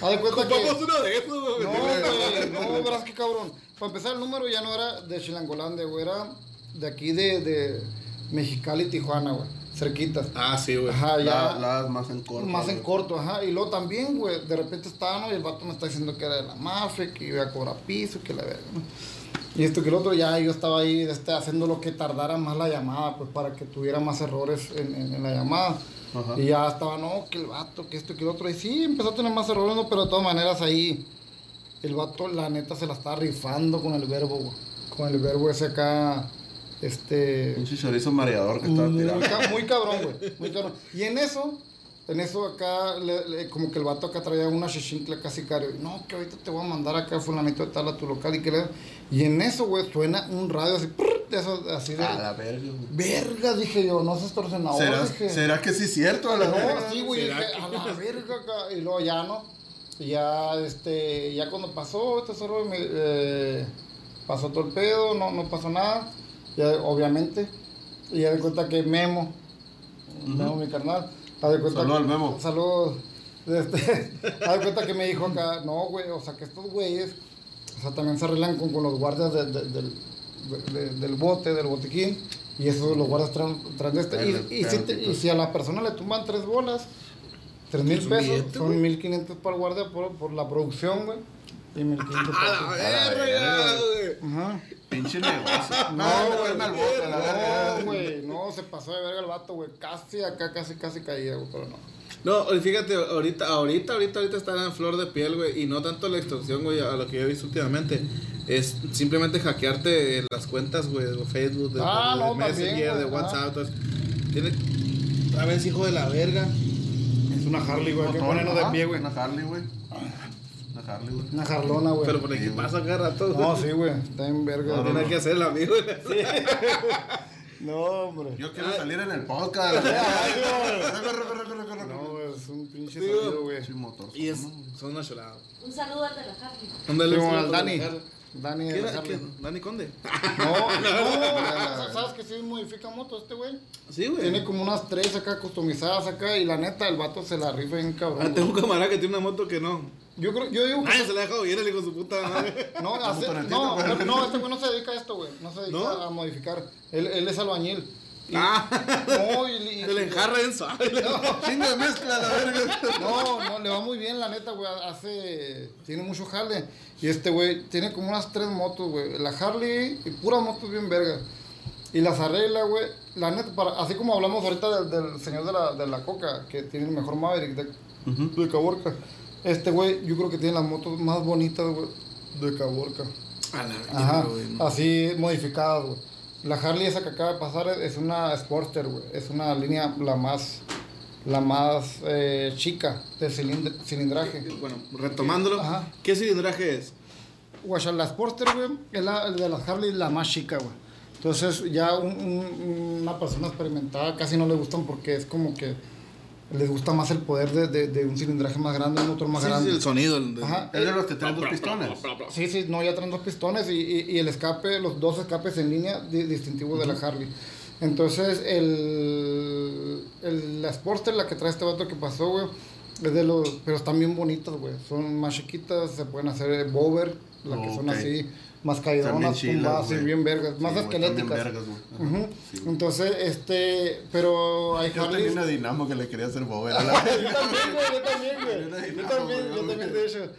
Speaker 1: Haz de cuenta que.
Speaker 2: Uno de güey.
Speaker 1: No, güey, no, verás que cabrón. Para empezar, el número ya no era de Chilangolandia, güey, era de aquí de, de Mexicali, Tijuana, güey, cerquitas.
Speaker 2: Ah, sí, güey.
Speaker 1: Ajá, ya.
Speaker 3: La, la más en corto.
Speaker 1: Más en corto, ajá. Y luego también, güey, de repente estaba, ¿no? Y el vato me está diciendo que era de la mafia, que iba a cobrar piso, que la verga, ¿no? Y esto que el otro, ya yo estaba ahí este, haciendo lo que tardara más la llamada, pues para que tuviera más errores en, en- en la llamada.
Speaker 3: Ajá.
Speaker 1: Y ya estaba, no, que el vato, que esto, que el otro. Y sí, empezó a tener más errores, ¿no? Pero de todas maneras ahí, el vato, la neta, se la estaba rifando con el verbo, güey. Con el verbo ese acá, este...
Speaker 3: Pinche chorizo mareador que estaba
Speaker 1: Muy,
Speaker 3: tirando.
Speaker 1: ca- muy cabrón, güey. Muy cabrón. Y en eso, en eso acá, le- le- como que el vato acá traía una chichincla casi caro. No, que ahorita te voy a mandar acá fulanito de tal a tu local y que le... Y en eso, güey, suena un radio así, prr, de eso, así de...
Speaker 3: A la verga, güey.
Speaker 1: Verga, dije yo, no seas torcenador,
Speaker 3: ¿Será,
Speaker 1: dije.
Speaker 3: ¿Será que sí es cierto? A la verga?
Speaker 1: Sí, güey,
Speaker 2: ¿Será
Speaker 1: dije,
Speaker 2: que-
Speaker 1: a la <laughs> verga acá. Y luego ya, ¿no? Y ya, este, ya cuando pasó este zorro, me, eh, pasó todo el pedo, no, no pasó nada, ya, obviamente. Y ya de cuenta que Memo, Memo, mi carnal,
Speaker 3: Saludos al Memo.
Speaker 1: Saludos. Este, <laughs> haz de cuenta que me dijo acá, no, güey, o sea, que estos güeyes, o sea, también se arreglan con, con los guardias de- de- del, de- de- del bote, del botiquín, y eso los guardias traen, traen de este. Y, y si te- y si a la persona le tumban tres bolas, tres mil pesos, son mil quinientos para el guardia por, por la producción, güey, y mil quinientos
Speaker 2: A la verga, güey.
Speaker 1: Ajá.
Speaker 3: Pinche <laughs> negocio.
Speaker 1: No,
Speaker 3: No,
Speaker 1: güey,
Speaker 3: la verga.
Speaker 1: No, güey, no, se pasó de verga el vato, güey, casi acá, casi, casi caía, güey, pero no.
Speaker 2: No, fíjate, ahorita, ahorita, ahorita, ahorita están en flor de piel, güey. Y no tanto la extorsión, güey, a lo que yo he visto últimamente. Es simplemente hackearte las cuentas, güey, de Facebook, de,
Speaker 1: Ah,
Speaker 2: de
Speaker 1: no,
Speaker 2: Messenger,
Speaker 1: también,
Speaker 2: de WhatsApp. todo eso. Tiene. A ver, hijo de la verga.
Speaker 1: Es una Harley, güey, que ponernos de pie, güey.
Speaker 3: Una Harley, güey. Una Harley, güey.
Speaker 1: Una jarlona, güey.
Speaker 2: Pero por aquí pasa cada rato.
Speaker 1: No, sí, güey, está en verga.
Speaker 2: No,
Speaker 1: güey.
Speaker 2: tiene que hacer el amigo. <laughs>
Speaker 1: No, hombre.
Speaker 3: Yo quiero salir en el podcast. <laughs> Corre, corre, corre, corre, corre.
Speaker 1: No, güey, es un pinche
Speaker 2: Sí,
Speaker 1: sonido, güey.
Speaker 3: Pinche motor.
Speaker 2: Y es, son una chulada.
Speaker 4: Un saludo al de la Harley.
Speaker 2: Ándale,
Speaker 1: Sí,
Speaker 2: un
Speaker 1: al Dani. Dani de
Speaker 2: ¿Quién
Speaker 1: la
Speaker 2: era?
Speaker 1: Harley.
Speaker 2: ¿Dani Conde? <laughs>
Speaker 1: No, no, ¿sabes que sí modifica motos este güey?
Speaker 2: Sí, güey.
Speaker 1: Tiene como unas tres acá customizadas acá y la neta el vato se la rifa bien cabrón.
Speaker 2: Ah, tengo un camarada que tiene una moto que no.
Speaker 1: Yo creo, yo digo que
Speaker 2: Nadie se la ha dejado bien el hijo de su puta madre. <laughs>
Speaker 1: no, hace- no, no, no, este güey no se dedica a esto, güey. No se dedica
Speaker 2: ¿No?
Speaker 1: a modificar. Él, él es albañil. Y-
Speaker 2: Ah,
Speaker 1: No, y, y-
Speaker 2: se le enjarra en suave.
Speaker 3: De mezcla, la verga.
Speaker 1: No, no, le va muy bien, la neta, güey. Hace. Tiene mucho jale. Y este güey tiene como unas tres motos, güey. La Harley y puras motos bien vergas. Y las arregla, güey. La neta, para, así como hablamos ahorita del, del señor de la, de la coca, que tiene el mejor Maverick de, de Caborca. Este güey, yo creo que tiene las motos más bonitas, güey, de Caborca.
Speaker 2: A la
Speaker 1: Ajá,
Speaker 2: güey. no.
Speaker 1: así modificadas, güey. La Harley esa que acaba de pasar es una Sporter, güey. Es una línea la más, la más eh, chica de cilindr- cilindraje.
Speaker 2: Bueno, retomándolo,
Speaker 1: Ajá.
Speaker 2: ¿qué cilindraje es?
Speaker 1: Guacha, la Sporter, güey, es la de las Harley la más chica, güey. Entonces ya un- un- una persona experimentada casi no le gustan porque es como que les gusta más el poder de, de- de un cilindraje más grande, un motor más
Speaker 2: Sí, sí,
Speaker 1: grande.
Speaker 2: el sonido. el
Speaker 1: Ajá.
Speaker 3: Es de los que traen dos pistones.
Speaker 1: Sí, sí, no, ya traen dos pistones y, y- y el escape, los dos escapes en línea di- distintivos de la Harley. Entonces, el, el, la Sportster, la que trae este vato que pasó, güey, es de los, pero están bien bonitas, güey. Son más chiquitas, se pueden hacer bober, las que son
Speaker 3: Ok.
Speaker 1: así, más
Speaker 3: chilas,
Speaker 1: tumbadas,
Speaker 3: güey.
Speaker 1: bien vergas, más
Speaker 3: Sí,
Speaker 1: esqueléticas.
Speaker 3: vergas, sí.
Speaker 1: Entonces, este, pero hay
Speaker 3: Yo tenía una dinamo que le quería hacer <laughs> a la
Speaker 1: yo también, güey, yo también, güey.
Speaker 3: Yo
Speaker 1: también, yo también, de hecho.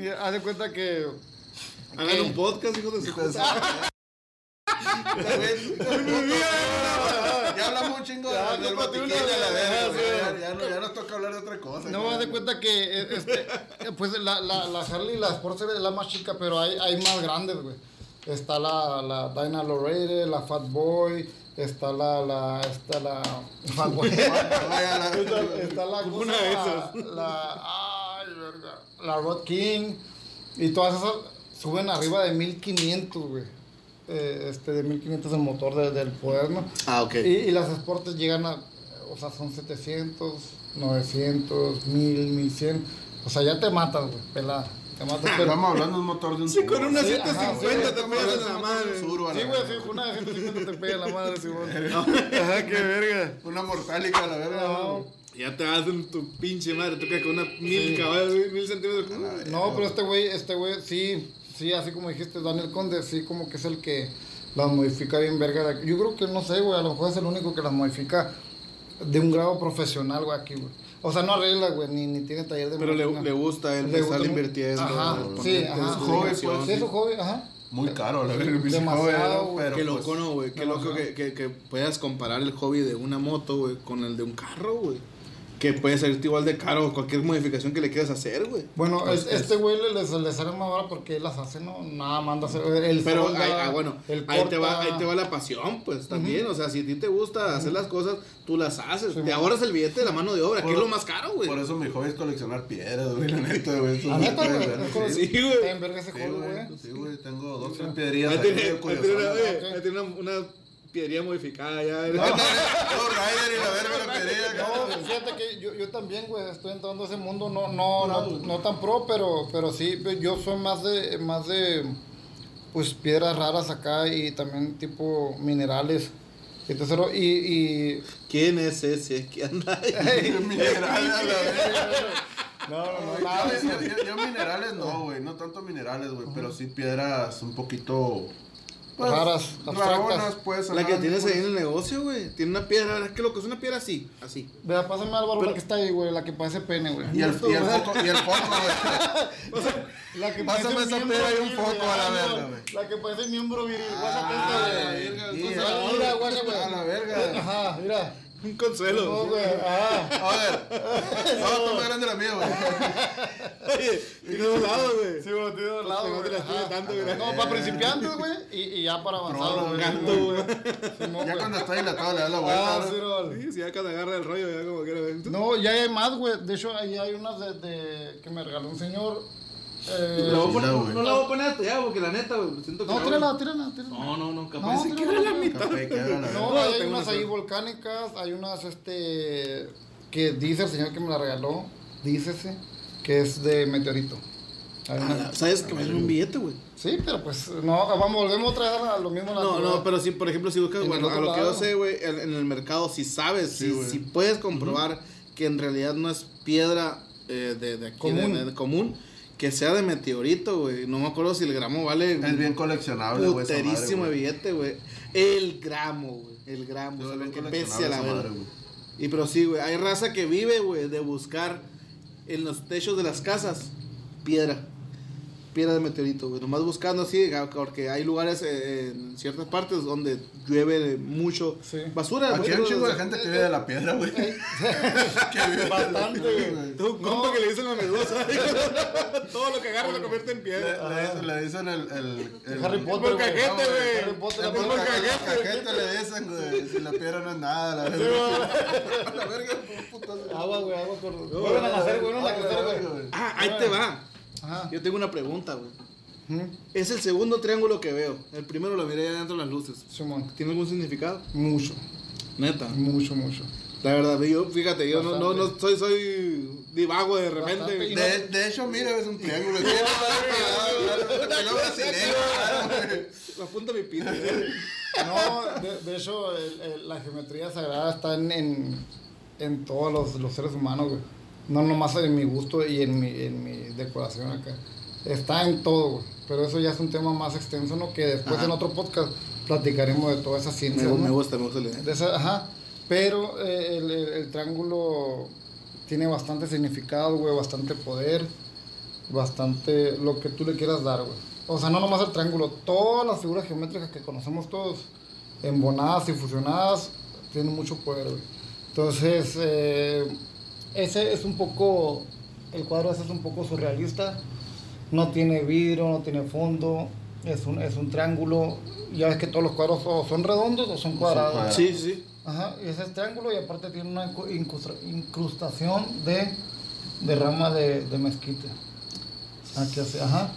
Speaker 1: Y Haz de cuenta que.
Speaker 2: Hagan un podcast, hijo de su <laughs> <laughs>
Speaker 3: Ya hablamos un chingo
Speaker 1: Ya,
Speaker 3: de- del la verga,
Speaker 1: ya, sí.
Speaker 3: Ya- Ya no- ya nos toca hablar de otra cosa.
Speaker 1: No, haz de cuenta que eh, este, <laughs> pues la, la, la Harley, la Sportster es la más chica, pero hay, hay más grandes, güey. Está la, la Dyna Lorraine, la Fat Boy, está la, la, está la <laughs> Fat Boy. <laughs> Está, la
Speaker 2: Una de
Speaker 1: la, la, ay, verga, la Rod King, y todas esas suben arriba de 1500, güey. Eh, este, de 1500 el motor de- del poder, ¿no?
Speaker 2: Ah, ok.
Speaker 1: Y, y las Sportes llegan a, o sea, son 700, 900, 1000, 1100. O sea, ya te matas, güey, pelada. Te matas, pero...
Speaker 3: Estamos hablando de un motor de un
Speaker 2: Sí, con una
Speaker 1: Sí,
Speaker 2: 150
Speaker 1: ajá,
Speaker 2: te
Speaker 1: sí,
Speaker 2: pegas en
Speaker 3: sí,
Speaker 2: la
Speaker 3: sí,
Speaker 2: madre.
Speaker 3: La
Speaker 1: Sí, güey, sí, una de 150 te pega en la madre, Simón. <laughs> Ajá, qué verga.
Speaker 3: Una mortálica la verga.
Speaker 1: No,
Speaker 2: Ya te hacen tu pinche madre, tú que con una mil caballos, güey, mil centímetros.
Speaker 1: no, pero este güey, este güey, sí, sí, así como dijiste, Daniel Conde, sí, como que es el que las modifica bien verga. de aquí. Yo creo que, no sé, güey, a lo mejor es el único que las modifica de un grado profesional, güey, aquí, güey. O sea, no arregla, güey, ni, ni tiene taller de
Speaker 2: Pero le, le gusta él
Speaker 1: Le
Speaker 2: estar
Speaker 1: gusta
Speaker 2: invirtiendo.
Speaker 1: Ajá,
Speaker 2: poner
Speaker 1: sí, ajá.
Speaker 3: Su hobby, pues.
Speaker 1: Sí, es su hobby, ajá.
Speaker 3: Muy caro, la pinche <laughs>
Speaker 1: Demasiado, güey.
Speaker 3: pero
Speaker 2: Qué
Speaker 3: pues,
Speaker 2: loco, ¿no, güey? Qué
Speaker 1: no,
Speaker 2: loco que, que, que puedas comparar el hobby de una moto, güey, con el de un carro, güey. Que puede ser igual de caro cualquier modificación que le quieras hacer, güey.
Speaker 1: Bueno,
Speaker 3: Pues
Speaker 1: es- este güey le, le, le sale más barato porque él las hace, ¿no? Nada, manda a hacer. El
Speaker 2: Pero,
Speaker 1: solda,
Speaker 2: ahí- ah, bueno,
Speaker 1: el
Speaker 2: ahí te, va, ahí te va la pasión, pues, también. O sea, si a ti te gusta hacer las cosas, tú las haces.
Speaker 1: Sí,
Speaker 2: te ahorras el billete de la mano de obra, que
Speaker 3: Por-
Speaker 2: es lo más caro, güey.
Speaker 3: Por eso mi hobby es coleccionar piedras, güey. La neta, güey.
Speaker 1: La neta, güey.
Speaker 3: verga.
Speaker 1: es como-
Speaker 2: Sí, güey.
Speaker 1: Está en verga ese
Speaker 3: Sí,
Speaker 1: juego,
Speaker 3: güey. Sí, güey. Tengo dos, tres piedrillas
Speaker 2: ahí tiene una, piedrilla modificada ya.
Speaker 3: No, <laughs> no, no, Rider y la verga la piedrilla.
Speaker 1: No, fíjate que yo, yo también, güey, estoy entrando a ese mundo, no, no, no, no tan pro, pero, pero sí, yo soy más de, más de, pues, piedras raras acá y también tipo minerales. Ro- y, y
Speaker 2: ¿Quién es ese que anda ahí? <laughs> <laughs>
Speaker 1: No, no, no,
Speaker 3: Yo-
Speaker 1: nada
Speaker 3: yo, yo- yo minerales no, güey. No tanto minerales, güey. Pero sí piedras un poquito. Pues,
Speaker 1: Raras, abstractas.
Speaker 3: pues.
Speaker 2: La que tienes
Speaker 3: pues.
Speaker 2: ahí en el negocio, güey. Tiene una piedra, ¿verdad? ¿Qué loco? Es una piedra así, así.
Speaker 1: Vea, pásame Álvaro
Speaker 2: Pero-
Speaker 1: la que está ahí, güey, la que parece pene, güey.
Speaker 3: Y el, y el foco, y el foco, güey. <laughs>
Speaker 1: La que
Speaker 3: Pásame
Speaker 1: parece
Speaker 3: esa pera y un
Speaker 1: viril,
Speaker 3: foco a la
Speaker 1: Ah,
Speaker 3: verga, güey.
Speaker 1: La que parece miembro viril. Guáchate
Speaker 3: Ah,
Speaker 1: güey. Mira, guacha, güey.
Speaker 3: A la verga.
Speaker 1: Ajá, mira.
Speaker 2: Un
Speaker 1: No,
Speaker 2: consuelo.
Speaker 1: güey, ajá.
Speaker 3: A ver. No, está más grande la mía, güey.
Speaker 2: Oye, tiene dos lados, güey.
Speaker 1: Sí, güey, tiene dos lados,
Speaker 2: no te
Speaker 1: güey.
Speaker 2: la estuve tanto, güey.
Speaker 1: No, para principiantes, güey, y, y ya para avanzados,
Speaker 3: Pro,
Speaker 1: güey.
Speaker 2: gato, güey.
Speaker 1: Simón,
Speaker 3: Ya cuando está dilatado le da la vuelta.
Speaker 1: Ah,
Speaker 3: ¿no?
Speaker 1: sí, no.
Speaker 2: Sí, sí, ya cuando agarra el rollo, ya como quiera ver.
Speaker 1: No, ya hay más, güey. De hecho, ahí hay unas de, de que me regaló un señor. Eh,
Speaker 2: La voy a poner-
Speaker 3: Sí,
Speaker 2: no, no la voy a poner hasta allá porque la neta, güey. Siento que
Speaker 1: no,
Speaker 2: la
Speaker 1: tírala, tírala, tírala.
Speaker 2: No, no, no, capaz
Speaker 1: No,
Speaker 2: se queda la mitad.
Speaker 3: La
Speaker 1: No, hay unas
Speaker 2: una
Speaker 1: ahí volcánicas, hay unas, este, que dice el señor que me la regaló, dícese, que es de meteorito. Una-
Speaker 2: Ah, ¿Sabes que me dieron un billete, güey?
Speaker 1: Sí, pero pues, no, vamos, volvemos otra vez a lo mismo.
Speaker 2: No, no, pero si, por ejemplo, si buscas,
Speaker 1: En
Speaker 2: bueno, a lo que yo sé, güey, en, en el mercado, si sabes,
Speaker 3: Sí,
Speaker 2: si, puedes comprobar que en realidad no es piedra eh, de, de aquí,
Speaker 1: Común.
Speaker 2: de- de común, que sea de meteorito, güey. No me acuerdo si el gramo vale
Speaker 3: Es bien coleccionable, güey. madre,
Speaker 2: puterísimo
Speaker 3: güey.
Speaker 2: billete, güey. El gramo, güey. El gramo, o sea, que pese a la
Speaker 3: madre.
Speaker 2: Y pero sí, güey, hay raza que vive, güey, de buscar en los techos de las casas piedra. Piedra de meteorito, güey. Nomás buscando así, ga- porque hay lugares eh, en ciertas partes donde llueve mucho
Speaker 1: Sí.
Speaker 2: basura,
Speaker 3: Aquí
Speaker 2: güey.
Speaker 3: hay un chingo de gente que vive de la piedra, güey. <laughs> Que vive
Speaker 1: Bastante, güey.
Speaker 2: Un compa que le dicen la medusa. <laughs> Todo lo que agarra lo convierte en
Speaker 3: Le,
Speaker 2: piedra.
Speaker 3: le dicen- le dicen el, el, el
Speaker 1: Harry Potter, güey.
Speaker 2: molcajete,
Speaker 1: No,
Speaker 2: güey.
Speaker 1: Harry Potter,
Speaker 3: El cajete le dicen, güey. Si la piedra no es nada, la verga. <laughs> La verga, puta.
Speaker 1: Agua, güey, agua por... Vuelven a nacer, güey, no a nacer, güey.
Speaker 2: Ah, ahí te va.
Speaker 1: Ajá.
Speaker 2: Yo tengo una pregunta, güey. Es el segundo triángulo que veo. El primero lo miré dentro de las luces.
Speaker 1: Simón.
Speaker 2: ¿Tiene algún significado?
Speaker 1: Mucho,
Speaker 2: Neta.
Speaker 1: mucho, mucho.
Speaker 2: La verdad, yo, fíjate, yo no, no, no soy, soy divago de repente.
Speaker 3: De, de hecho, mira, es un triángulo. Güey.
Speaker 2: Apunta mi pito.
Speaker 1: No, de, de hecho, el- el- la geometría sagrada está en, en, en todos los, los seres humanos, güey. No nomás en mi gusto y en mi, en mi decoración acá. Está en todo, güey. Pero eso ya es un tema más extenso, ¿no? Que después
Speaker 2: Ajá.
Speaker 1: en otro podcast platicaremos de toda esa ciencia.
Speaker 2: Me,
Speaker 1: ¿no?
Speaker 2: me gusta, me gusta la idea.
Speaker 1: De esa- ajá. Pero eh, el, el- el triángulo tiene bastante significado, güey, bastante poder, bastante lo que tú le quieras dar, güey. O sea, no nomás el triángulo, todas las figuras geométricas que conocemos todos, embonadas y fusionadas, tienen mucho poder, güey. Entonces, eh, ese es un poco, el cuadro ese es un poco surrealista, no tiene vidrio, no tiene fondo, es un, es un triángulo, ya ves que todos los cuadros o son redondos o son cuadrados.
Speaker 2: Sí, sí.
Speaker 1: Ajá, y ese es triángulo y aparte tiene una incrustación de, de rama de, de mezquite. Aquí así, ajá.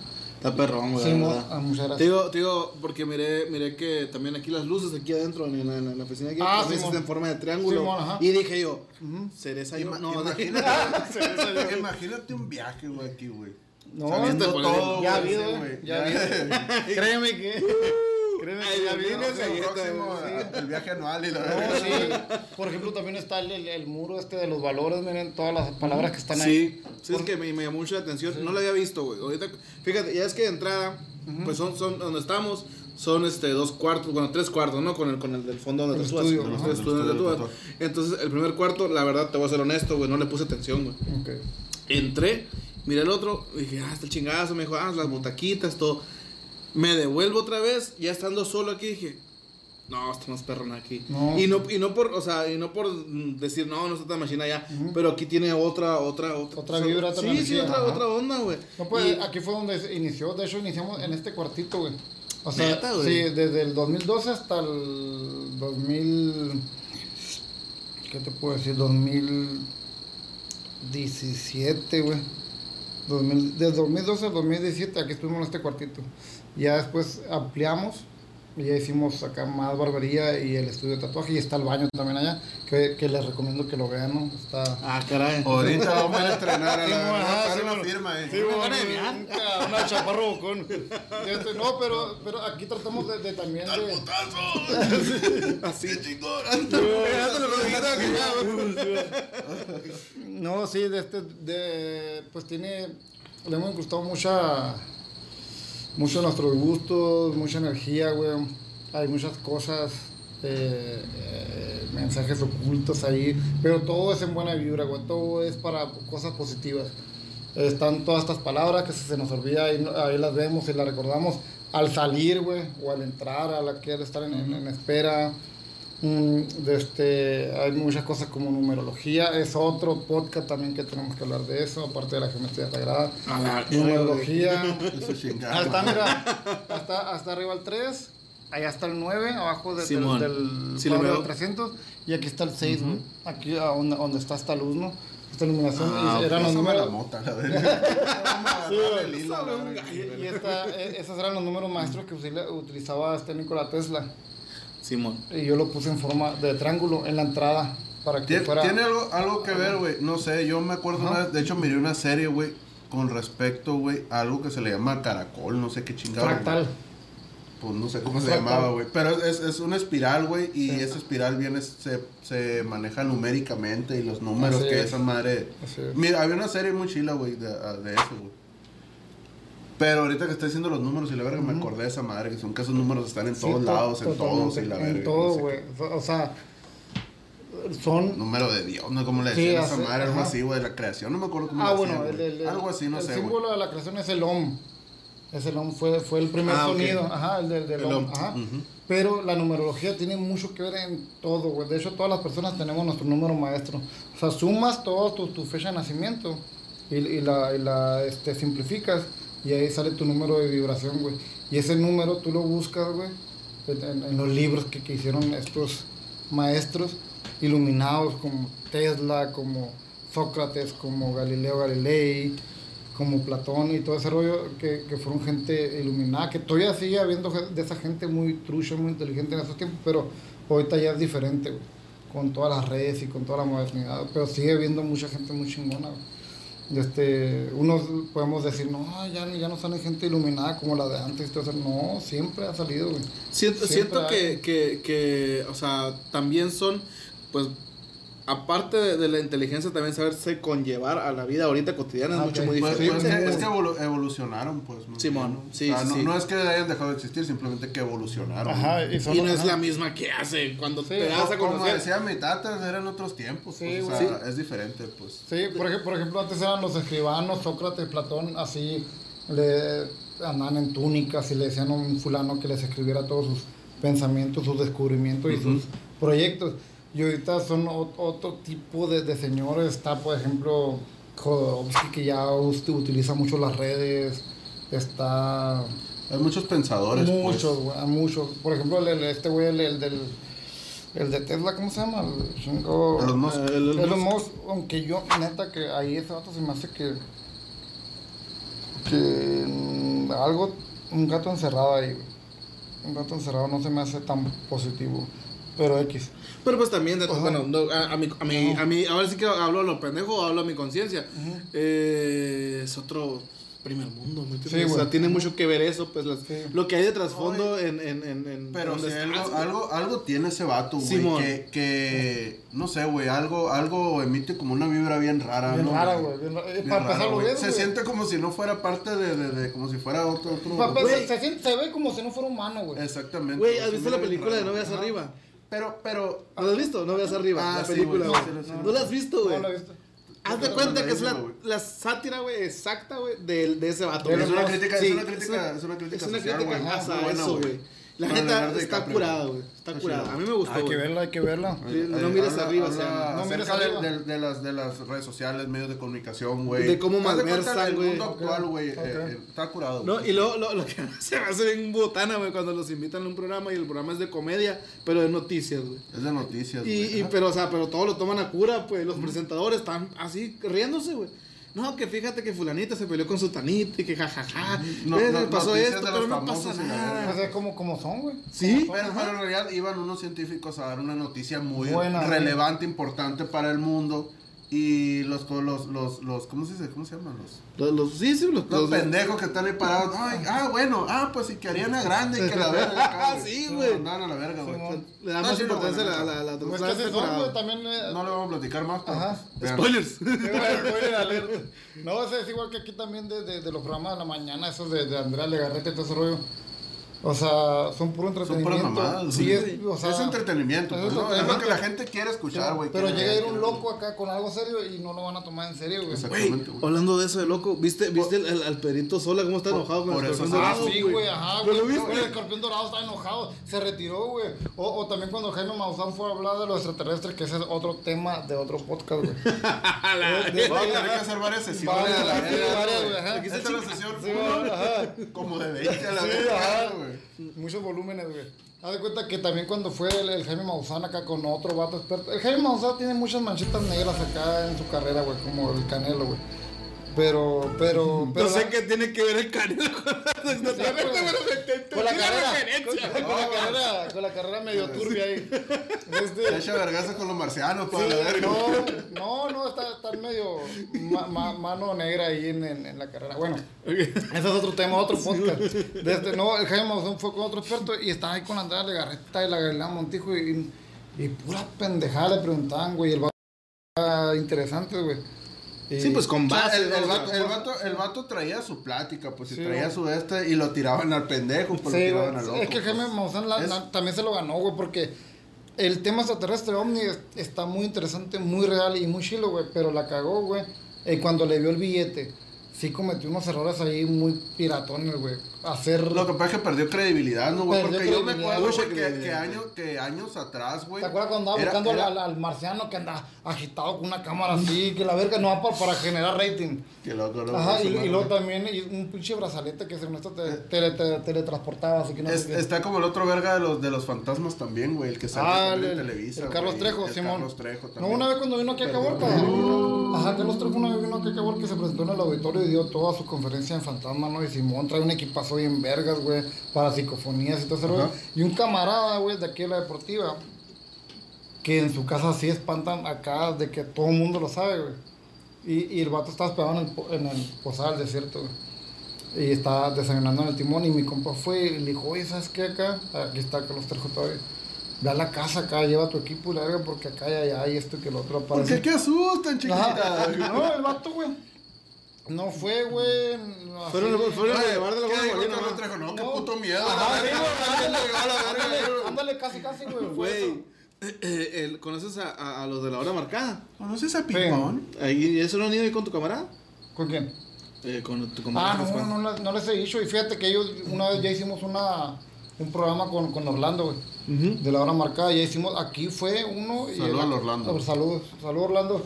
Speaker 2: Está perrón, güey.
Speaker 1: Sí, ah,
Speaker 2: Te digo, te digo, porque miré, miré que también aquí las luces, aquí adentro, en la, en la oficina aquí,
Speaker 1: Ah,
Speaker 2: están en forma de triángulo.
Speaker 1: Ajá.
Speaker 2: y dije yo. ¿cereza?
Speaker 3: Ima-
Speaker 2: No,
Speaker 3: imagínate, <laughs> <laughs> imagínate un viaje, güey, aquí, güey.
Speaker 1: No,
Speaker 3: todo,
Speaker 1: ya ha habido,
Speaker 3: sí, güey.
Speaker 1: ya ha habido. Créeme que. Créeme que ya
Speaker 3: el
Speaker 2: galleta,
Speaker 3: próximo,
Speaker 2: güey.
Speaker 3: el viaje anual y la
Speaker 1: sí. Por ejemplo, también está el, el- el muro este de los valores, miren todas las palabras que están
Speaker 2: Sí,
Speaker 1: ahí.
Speaker 2: sí, es que me, me llamó mucho la atención. No lo había visto, güey. Ahorita, fíjate, ya es que de entrada, pues son, son donde estamos, son este dos cuartos, bueno, tres cuartos, ¿no? Con el, con el del fondo donde
Speaker 1: El
Speaker 2: te
Speaker 1: estudio, ajá.
Speaker 2: estudio donde
Speaker 3: estudio
Speaker 2: tatúas.
Speaker 3: del
Speaker 2: Entonces, el primer cuarto, la verdad, te voy a ser honesto, güey, no le puse atención, güey.
Speaker 1: Ok.
Speaker 2: Entré, miré el otro, dije, ah, está el chingazo, me dijo, ah, las butaquitas, todo. Me devuelvo otra vez, ya estando solo aquí, dije, no, está más perrón aquí.
Speaker 1: No.
Speaker 2: Y no, y no por, o sea, y no por decir, no, no está tan machina ya, pero aquí tiene otra, otra, otra.
Speaker 1: Otra vibra, otra
Speaker 2: Sí, sí, otra,
Speaker 1: ajá.
Speaker 2: otra onda, güey.
Speaker 1: No, pues
Speaker 2: Y-
Speaker 1: aquí fue donde inició. De hecho, iniciamos en este cuartito, güey. O sea,
Speaker 2: Neta, güey.
Speaker 1: sí, desde el 2012 hasta el 2000. ¿Qué te puedo decir? 2017, güey. 2000 desde 2012 al 2017, aquí estuvimos en este cuartito. Ya después ampliamos y ya hicimos acá más barbería y el estudio de tatuaje. Y está el baño también allá, que, que les recomiendo que lo vean, ¿no? Está.
Speaker 2: Ah, caray.
Speaker 3: Ahorita vamos a estrenar a
Speaker 1: Sí,
Speaker 3: la a dar
Speaker 1: sí,
Speaker 3: una firma, eh.
Speaker 1: Sí, bueno, una, una chaparro con. Este, no, pero, pero aquí tratamos de, de también de. <laughs>
Speaker 2: Así.
Speaker 1: No, sí, de este, de, pues tiene, le hemos incrustado mucha, mucho nuestros gustos, mucha energía, güey. Hay muchas cosas, eh, eh, mensajes ocultos ahí, pero todo es en buena vibra, güey. Todo es para cosas positivas. Están todas estas palabras que se nos olvida, ahí, ahí las vemos y las recordamos al salir, güey, o al entrar, a la que estar en espera. Mm, de este, hay muchas cosas como numerología, es otro podcast también que tenemos que hablar de eso, aparte de la geometría sagrada. Numerología. Hasta, mira, hasta, hasta arriba el 3, allá está el 9, abajo de- del- del
Speaker 2: Sí,
Speaker 1: cuadro del 300, y aquí está el 6, güey. Aquí a donde, donde está esta luz, ¿no? Esta iluminación,
Speaker 2: Ah,
Speaker 1: eran los
Speaker 3: la
Speaker 1: números.
Speaker 3: mota, la <laughs> la.
Speaker 1: Y, y esta- e- esos eran los números maestros que utilizaba este Nikola Tesla.
Speaker 2: Simón.
Speaker 1: Y yo lo puse en forma de triángulo en la entrada para que
Speaker 3: Tiene,
Speaker 1: fuera.
Speaker 3: tiene algo, algo que ver, güey. No sé, yo me acuerdo una vez, de hecho miré una serie, güey, con respecto, güey, a algo que se le llama caracol, no sé qué chingado.
Speaker 1: fractal.
Speaker 3: Pues no sé cómo se
Speaker 1: Fractal.
Speaker 3: llamaba, güey. Pero es, es, una espiral, güey, y esa espiral viene, se, se maneja numéricamente y los números
Speaker 1: Así
Speaker 3: que
Speaker 1: es.
Speaker 3: esa madre...
Speaker 1: Así es.
Speaker 3: Mira, había una serie muy chila, güey, de, de eso, güey. Pero ahorita que estoy diciendo los números y la verga, me acordé de esa madre, que son que esos números están en
Speaker 1: Sí,
Speaker 3: todos
Speaker 1: to-
Speaker 3: lados, en todos y la verga.
Speaker 1: En
Speaker 3: no
Speaker 1: todo,
Speaker 3: sé
Speaker 1: güey. O sea, son.
Speaker 3: Número de Dios, no como le
Speaker 1: Sí,
Speaker 3: decían a esa madre, algo así, güey, de la creación, no me acuerdo cómo
Speaker 1: Ah,
Speaker 3: le
Speaker 1: bueno,
Speaker 3: decían,
Speaker 1: el,
Speaker 3: güey.
Speaker 1: el-
Speaker 3: Algo así, no
Speaker 1: el
Speaker 3: sé, güey.
Speaker 1: símbolo de la creación es el OM. Es el OM, fue, fue el primer
Speaker 2: Ah,
Speaker 1: sonido. Ajá, el del, del
Speaker 2: El
Speaker 1: OM.
Speaker 2: OM,
Speaker 1: Ajá.
Speaker 3: ujú.
Speaker 1: Pero la numerología tiene mucho que ver en todo, güey. De hecho, todas las personas tenemos nuestro número maestro. O sea, sumas todo tu, tu fecha de nacimiento y, y la, y la este, simplificas y ahí sale tu número de vibración, güey. Y ese número tú lo buscas, güey, en, los libros que, que hicieron estos maestros iluminados como Tesla, como Sócrates, como Galileo Galilei, como Platón y todo ese rollo, que, que fueron gente iluminada, que todavía sigue habiendo de esa gente muy trucha, muy inteligente en esos tiempos, pero ahorita ya es diferente, güey, con todas las redes y con toda la modernidad, pero sigue habiendo mucha gente muy chingona, güey. Este, unos podemos decir, no, ya, ya no sale gente iluminada como la de antes, eso. no, siempre ha salido, güey.
Speaker 2: Siento, siento que, que, que, o sea, también son, pues, aparte de, de la inteligencia, también saberse conllevar a la vida ahorita cotidiana es
Speaker 1: Ah,
Speaker 2: mucho muy
Speaker 3: Pues,
Speaker 2: diferente.
Speaker 3: pues, es que,
Speaker 2: pues.
Speaker 3: es que evolu- evolucionaron, pues.
Speaker 2: Simón, sí,
Speaker 3: O sea,
Speaker 2: sí,
Speaker 3: no,
Speaker 2: sí.
Speaker 3: no es que hayan dejado de existir, simplemente que evolucionaron.
Speaker 1: Ajá, y,
Speaker 2: Y no es la misma que hace cuando
Speaker 1: Sí,
Speaker 2: te das a
Speaker 3: Como
Speaker 2: conocer.
Speaker 3: decía mi tata, eran otros tiempos.
Speaker 1: Sí,
Speaker 3: pues, o
Speaker 1: güey.
Speaker 3: sea, es diferente, pues.
Speaker 1: Sí, por ejemplo, por ejemplo, antes eran los escribanos, Sócrates, Platón, así le andaban en túnicas y le decían a un fulano que les escribiera todos sus pensamientos, sus descubrimientos y sus proyectos. Y ahorita son otro tipo de, de señores. Está, por ejemplo, Jodorowsky, que ya utiliza mucho las redes. Está
Speaker 3: Hay muchos pensadores. pues.
Speaker 1: muchos, güey, hay muchos. Por ejemplo, el, el- este güey, el, el del... El de Tesla, ¿cómo se llama? El chingo...
Speaker 3: Elon Musk.
Speaker 2: Eh, Elon
Speaker 1: Elon
Speaker 2: Musk.
Speaker 1: Musk, aunque yo, neta, que ahí ese vato se me hace que. que. mm, algo. un gato encerrado ahí. Un gato encerrado no se me hace tan positivo. Pero X.
Speaker 2: Pero pues también, de- bueno, no, a, a mi, a, mi, a mi- ahora sí que hablo a lo pendejo, hablo a mi conciencia. Eh, es otro, primer mundo, ¿me entiendes?
Speaker 1: Sí,
Speaker 2: o sea, tiene mucho que ver eso, pues las-
Speaker 1: Sí.
Speaker 2: lo que hay de trasfondo en, en, en, en
Speaker 3: Pero
Speaker 2: donde
Speaker 3: si
Speaker 2: estás,
Speaker 3: algo, algo, algo tiene ese vato, güey.
Speaker 2: Simón.
Speaker 3: Que, que, no sé, güey, algo, algo emite como una vibra bien rara,
Speaker 1: Bien
Speaker 3: ¿no?
Speaker 1: rara, güey. bien rara. Eh,
Speaker 3: Bien
Speaker 1: Para
Speaker 3: rara,
Speaker 1: empezar, lo
Speaker 3: güey.
Speaker 1: ves,
Speaker 3: Se siente como si no fuera parte de, de, de- como si fuera otro, otro.
Speaker 1: Pa- pa-
Speaker 2: Güey.
Speaker 1: se, se siente- se ve como si no fuera humano, güey.
Speaker 3: Exactamente.
Speaker 2: Güey, ¿has visto la
Speaker 3: bien
Speaker 2: película de
Speaker 3: raro.
Speaker 2: No veas
Speaker 3: Ajá. Pero, pero.
Speaker 2: ¿No la has visto? No veas arriba,
Speaker 3: Ah,
Speaker 2: la
Speaker 3: sí,
Speaker 2: película,
Speaker 3: güey, sí, sí.
Speaker 2: ¿No la has visto, güey?
Speaker 1: No lo he visto.
Speaker 2: Haz de
Speaker 3: Pero
Speaker 2: cuenta que es la, la sátira, güey, exacta, güey, de, de ese vato.
Speaker 1: Es
Speaker 2: güey.
Speaker 3: Es una crítica,
Speaker 2: Sí,
Speaker 3: es una crítica, es una crítica
Speaker 2: es una
Speaker 3: social,
Speaker 2: crítica
Speaker 3: güey.
Speaker 2: hacia
Speaker 3: Muy buena,
Speaker 2: eso, güey. La
Speaker 3: Con
Speaker 2: neta está
Speaker 3: DiCaprio,
Speaker 2: curada,
Speaker 3: güey.
Speaker 2: Está
Speaker 3: Está
Speaker 2: curada. A mí me gustó,
Speaker 1: Hay que verla, hay que verla.
Speaker 2: Sí, no mires
Speaker 3: habla-
Speaker 2: arriba,
Speaker 3: habla
Speaker 2: o sea,
Speaker 1: no mires
Speaker 3: de-
Speaker 1: arriba.
Speaker 3: De, de las, de las redes sociales, medios de comunicación, güey.
Speaker 2: De cómo malversan,
Speaker 3: el
Speaker 2: güey.
Speaker 3: mundo actual,
Speaker 1: Ok,
Speaker 3: güey. eh, eh, está curado.
Speaker 2: No,
Speaker 3: güey.
Speaker 2: y luego lo, lo que <laughs> se me hace bien botana, güey, cuando los invitan a un programa y el programa es de comedia, pero de noticias, güey.
Speaker 3: Es de noticias,
Speaker 2: Y,
Speaker 3: güey.
Speaker 2: y, pero, o sea, pero todos lo toman a cura, pues los presentadores están así riéndose, güey. No, que fíjate que fulanita se peleó con su tanita y que jajaja.
Speaker 3: No,
Speaker 2: eh,
Speaker 3: no,
Speaker 2: pasó
Speaker 3: noticias
Speaker 2: esto, pero no pasa nada.
Speaker 1: es como, como son, güey.
Speaker 2: Sí,
Speaker 3: Pero, pero en realidad iban unos científicos a dar una noticia muy
Speaker 1: Buena,
Speaker 3: relevante, importante para el mundo. Y los, los, los, los, ¿cómo se dice? ¿Cómo se llaman? Los,
Speaker 2: Los, los- sí, sí, los,
Speaker 3: los
Speaker 2: los-
Speaker 3: pendejos que están ahí parados. Ay, <laughs> ah, bueno, ah, pues si que Ariana Grande y que la verga. <laughs> acá,
Speaker 2: Sí,
Speaker 3: No,
Speaker 2: güey.
Speaker 3: Andaban a la verga, güey.
Speaker 2: Le da más importancia a la, la, la,
Speaker 1: Pues también. eh,
Speaker 3: No le vamos a platicar más.
Speaker 1: Ajá.
Speaker 2: Spoilers. <laughs>
Speaker 1: No, es igual que aquí también de, de, de los programas de la mañana, esos de, de Andrea Legarreta y todo ese rollo. O sea, son puro
Speaker 3: Son
Speaker 1: entretenimiento.
Speaker 3: puras mamadas.
Speaker 1: Sí,
Speaker 3: güey.
Speaker 1: es, o sea,
Speaker 3: es entretenimiento,
Speaker 1: es
Speaker 3: pues, ¿no? Es lo que la gente quiere escuchar, güey.
Speaker 1: Pero llega a ir un loco acá con algo serio y no lo van a tomar en serio, güey.
Speaker 2: Güey,
Speaker 3: Exactamente, güey.
Speaker 2: hablando de eso de loco, ¿viste, viste el, el- al Pedrito Sola cómo está enojado con
Speaker 3: por
Speaker 2: el escorpión
Speaker 3: se-
Speaker 1: Ah,
Speaker 2: dorado,
Speaker 1: sí, güey, ajá,
Speaker 2: ¿Pero
Speaker 1: güey.
Speaker 2: lo viste?
Speaker 1: Güey, El escorpión dorado está enojado, se retiró, güey. O, o también cuando Jaime Maussan fue a hablar de los extraterrestres, que ese es otro tema de otro podcast, güey. <laughs> De- de-
Speaker 3: Vamos a tener que hacer varias sesiones.
Speaker 1: Varias,
Speaker 3: güey.
Speaker 1: güey.
Speaker 3: Esta es la sesión
Speaker 1: güey,
Speaker 3: como de 20 a la verga,
Speaker 1: ajá.
Speaker 3: Güey.
Speaker 1: Muchos volúmenes, güey. Haz de cuenta que también cuando fue el, el Jaime Maussan acá con otro vato experto. El Jaime Maussan tiene muchas manchitas negras acá en su carrera, güey, como el Canelo, güey. Pero, pero, pero.
Speaker 2: No sé
Speaker 1: la-
Speaker 2: qué tiene que ver el canelo con los extraterrestres,
Speaker 1: Sí,
Speaker 2: pero me- te- te-
Speaker 1: Con la carrera, con, la carrera, medio turbia ahí.
Speaker 3: Se
Speaker 1: Este,
Speaker 3: echa vergaza con los marcianos,
Speaker 1: sí,
Speaker 3: para verga.
Speaker 1: no, no, no, está, está medio ma- ma- mano negra ahí en, en, en la carrera. Bueno, ese es otro tema, otro podcast. De este, no, el Jaime Maussan fue con otro experto y estaba ahí con Andrea Legarreta y la Galilea Montijo y, y pura pendejada le preguntaban, güey. El era interesante, güey. Y-
Speaker 2: Sí, pues con base.
Speaker 3: el, el vato, el, vato, el vato traía su plática, pues, y
Speaker 1: Sí,
Speaker 3: traía
Speaker 1: güey.
Speaker 3: su este, y lo tiraban al pendejo, pues, lo tiraban al loco.
Speaker 1: Es que Jaime
Speaker 3: pues.
Speaker 1: Maussan la- también se lo ganó, güey, porque el tema extraterrestre ovni es- está muy interesante, muy real y muy chilo, güey, pero la cagó, güey. eh, cuando le vio el billete, sí cometió unos errores ahí muy piratones, güey. Hacer...
Speaker 3: Lo que pasa es que perdió credibilidad, ¿no, güey? Porque yo me acuerdo, güey, que, que, que años atrás, güey.
Speaker 1: ¿Te acuerdas cuando andaba
Speaker 3: era-
Speaker 1: buscando al-
Speaker 3: era-
Speaker 1: Al, al marciano que anda agitado con una cámara así, que la verga no va para, para generar rating?
Speaker 3: Que loco, loco,
Speaker 1: Ajá, y, y luego también y un pinche brazalete que según esto te, tele- te- teletransportaba, así que no
Speaker 3: Es-
Speaker 1: sé qué.
Speaker 3: está como el otro verga de los, de los fantasmas también, güey, el que salió
Speaker 1: Ah, el,
Speaker 3: en Televisa.
Speaker 1: el Carlos Trejo,
Speaker 3: el
Speaker 1: Simón.
Speaker 3: Carlos Trejo
Speaker 1: No,
Speaker 3: también.
Speaker 1: una vez cuando vino aquí a Caborca. Ajá, Carlos Trejo una vez vino aquí a Caborca que se presentó en el auditorio y dio toda su conferencia en Fantasma, ¿no? Y Simón trae un equipazo bien vergas, güey, para psicofonías y todo.
Speaker 3: Ajá.
Speaker 1: Y un camarada, güey, de aquí de la deportiva, que en su casa sí espantan acá de que todo el mundo lo sabe, güey. Y, y el vato estaba esperando en el, en el posada del desierto, güey. Y estaba desayunando en el timón y mi compa fue y le dijo, oye, ¿sabes qué acá? Aquí está Carlos Trejo todavía. Ve a la casa acá, lleva tu equipo y la verga porque acá y allá hay esto que el otro
Speaker 3: ¿Por
Speaker 1: aparece.
Speaker 3: qué qué asustan, chiquita?
Speaker 1: No, el vato, güey. No fue, güey. no,
Speaker 2: Fueron, fueron a llevar de la
Speaker 3: ¿qué
Speaker 2: buena ¿no?
Speaker 3: Trejo? No, qué puto miedo. Ándale, a
Speaker 1: casi, casi, güey.
Speaker 2: Güey, eh, eh, el- ¿conoces a, a, a los de la hora marcada?
Speaker 3: ¿Conoces a Pipón?
Speaker 2: Ahí, ¿Eso no han ido ahí con tu camarada?
Speaker 1: ¿Con quién?
Speaker 2: Eh, con tu
Speaker 1: Ah,
Speaker 2: camarada.
Speaker 1: no,
Speaker 2: Juan.
Speaker 1: no, no, no les he dicho. Y fíjate que ellos, una vez ya hicimos una, un programa con, con Orlando, güey.
Speaker 2: Ujú.
Speaker 1: De la hora marcada, ya hicimos, aquí fue uno. y
Speaker 3: Saludos al Orlando.
Speaker 1: Ah, Saludos, saludos Orlando.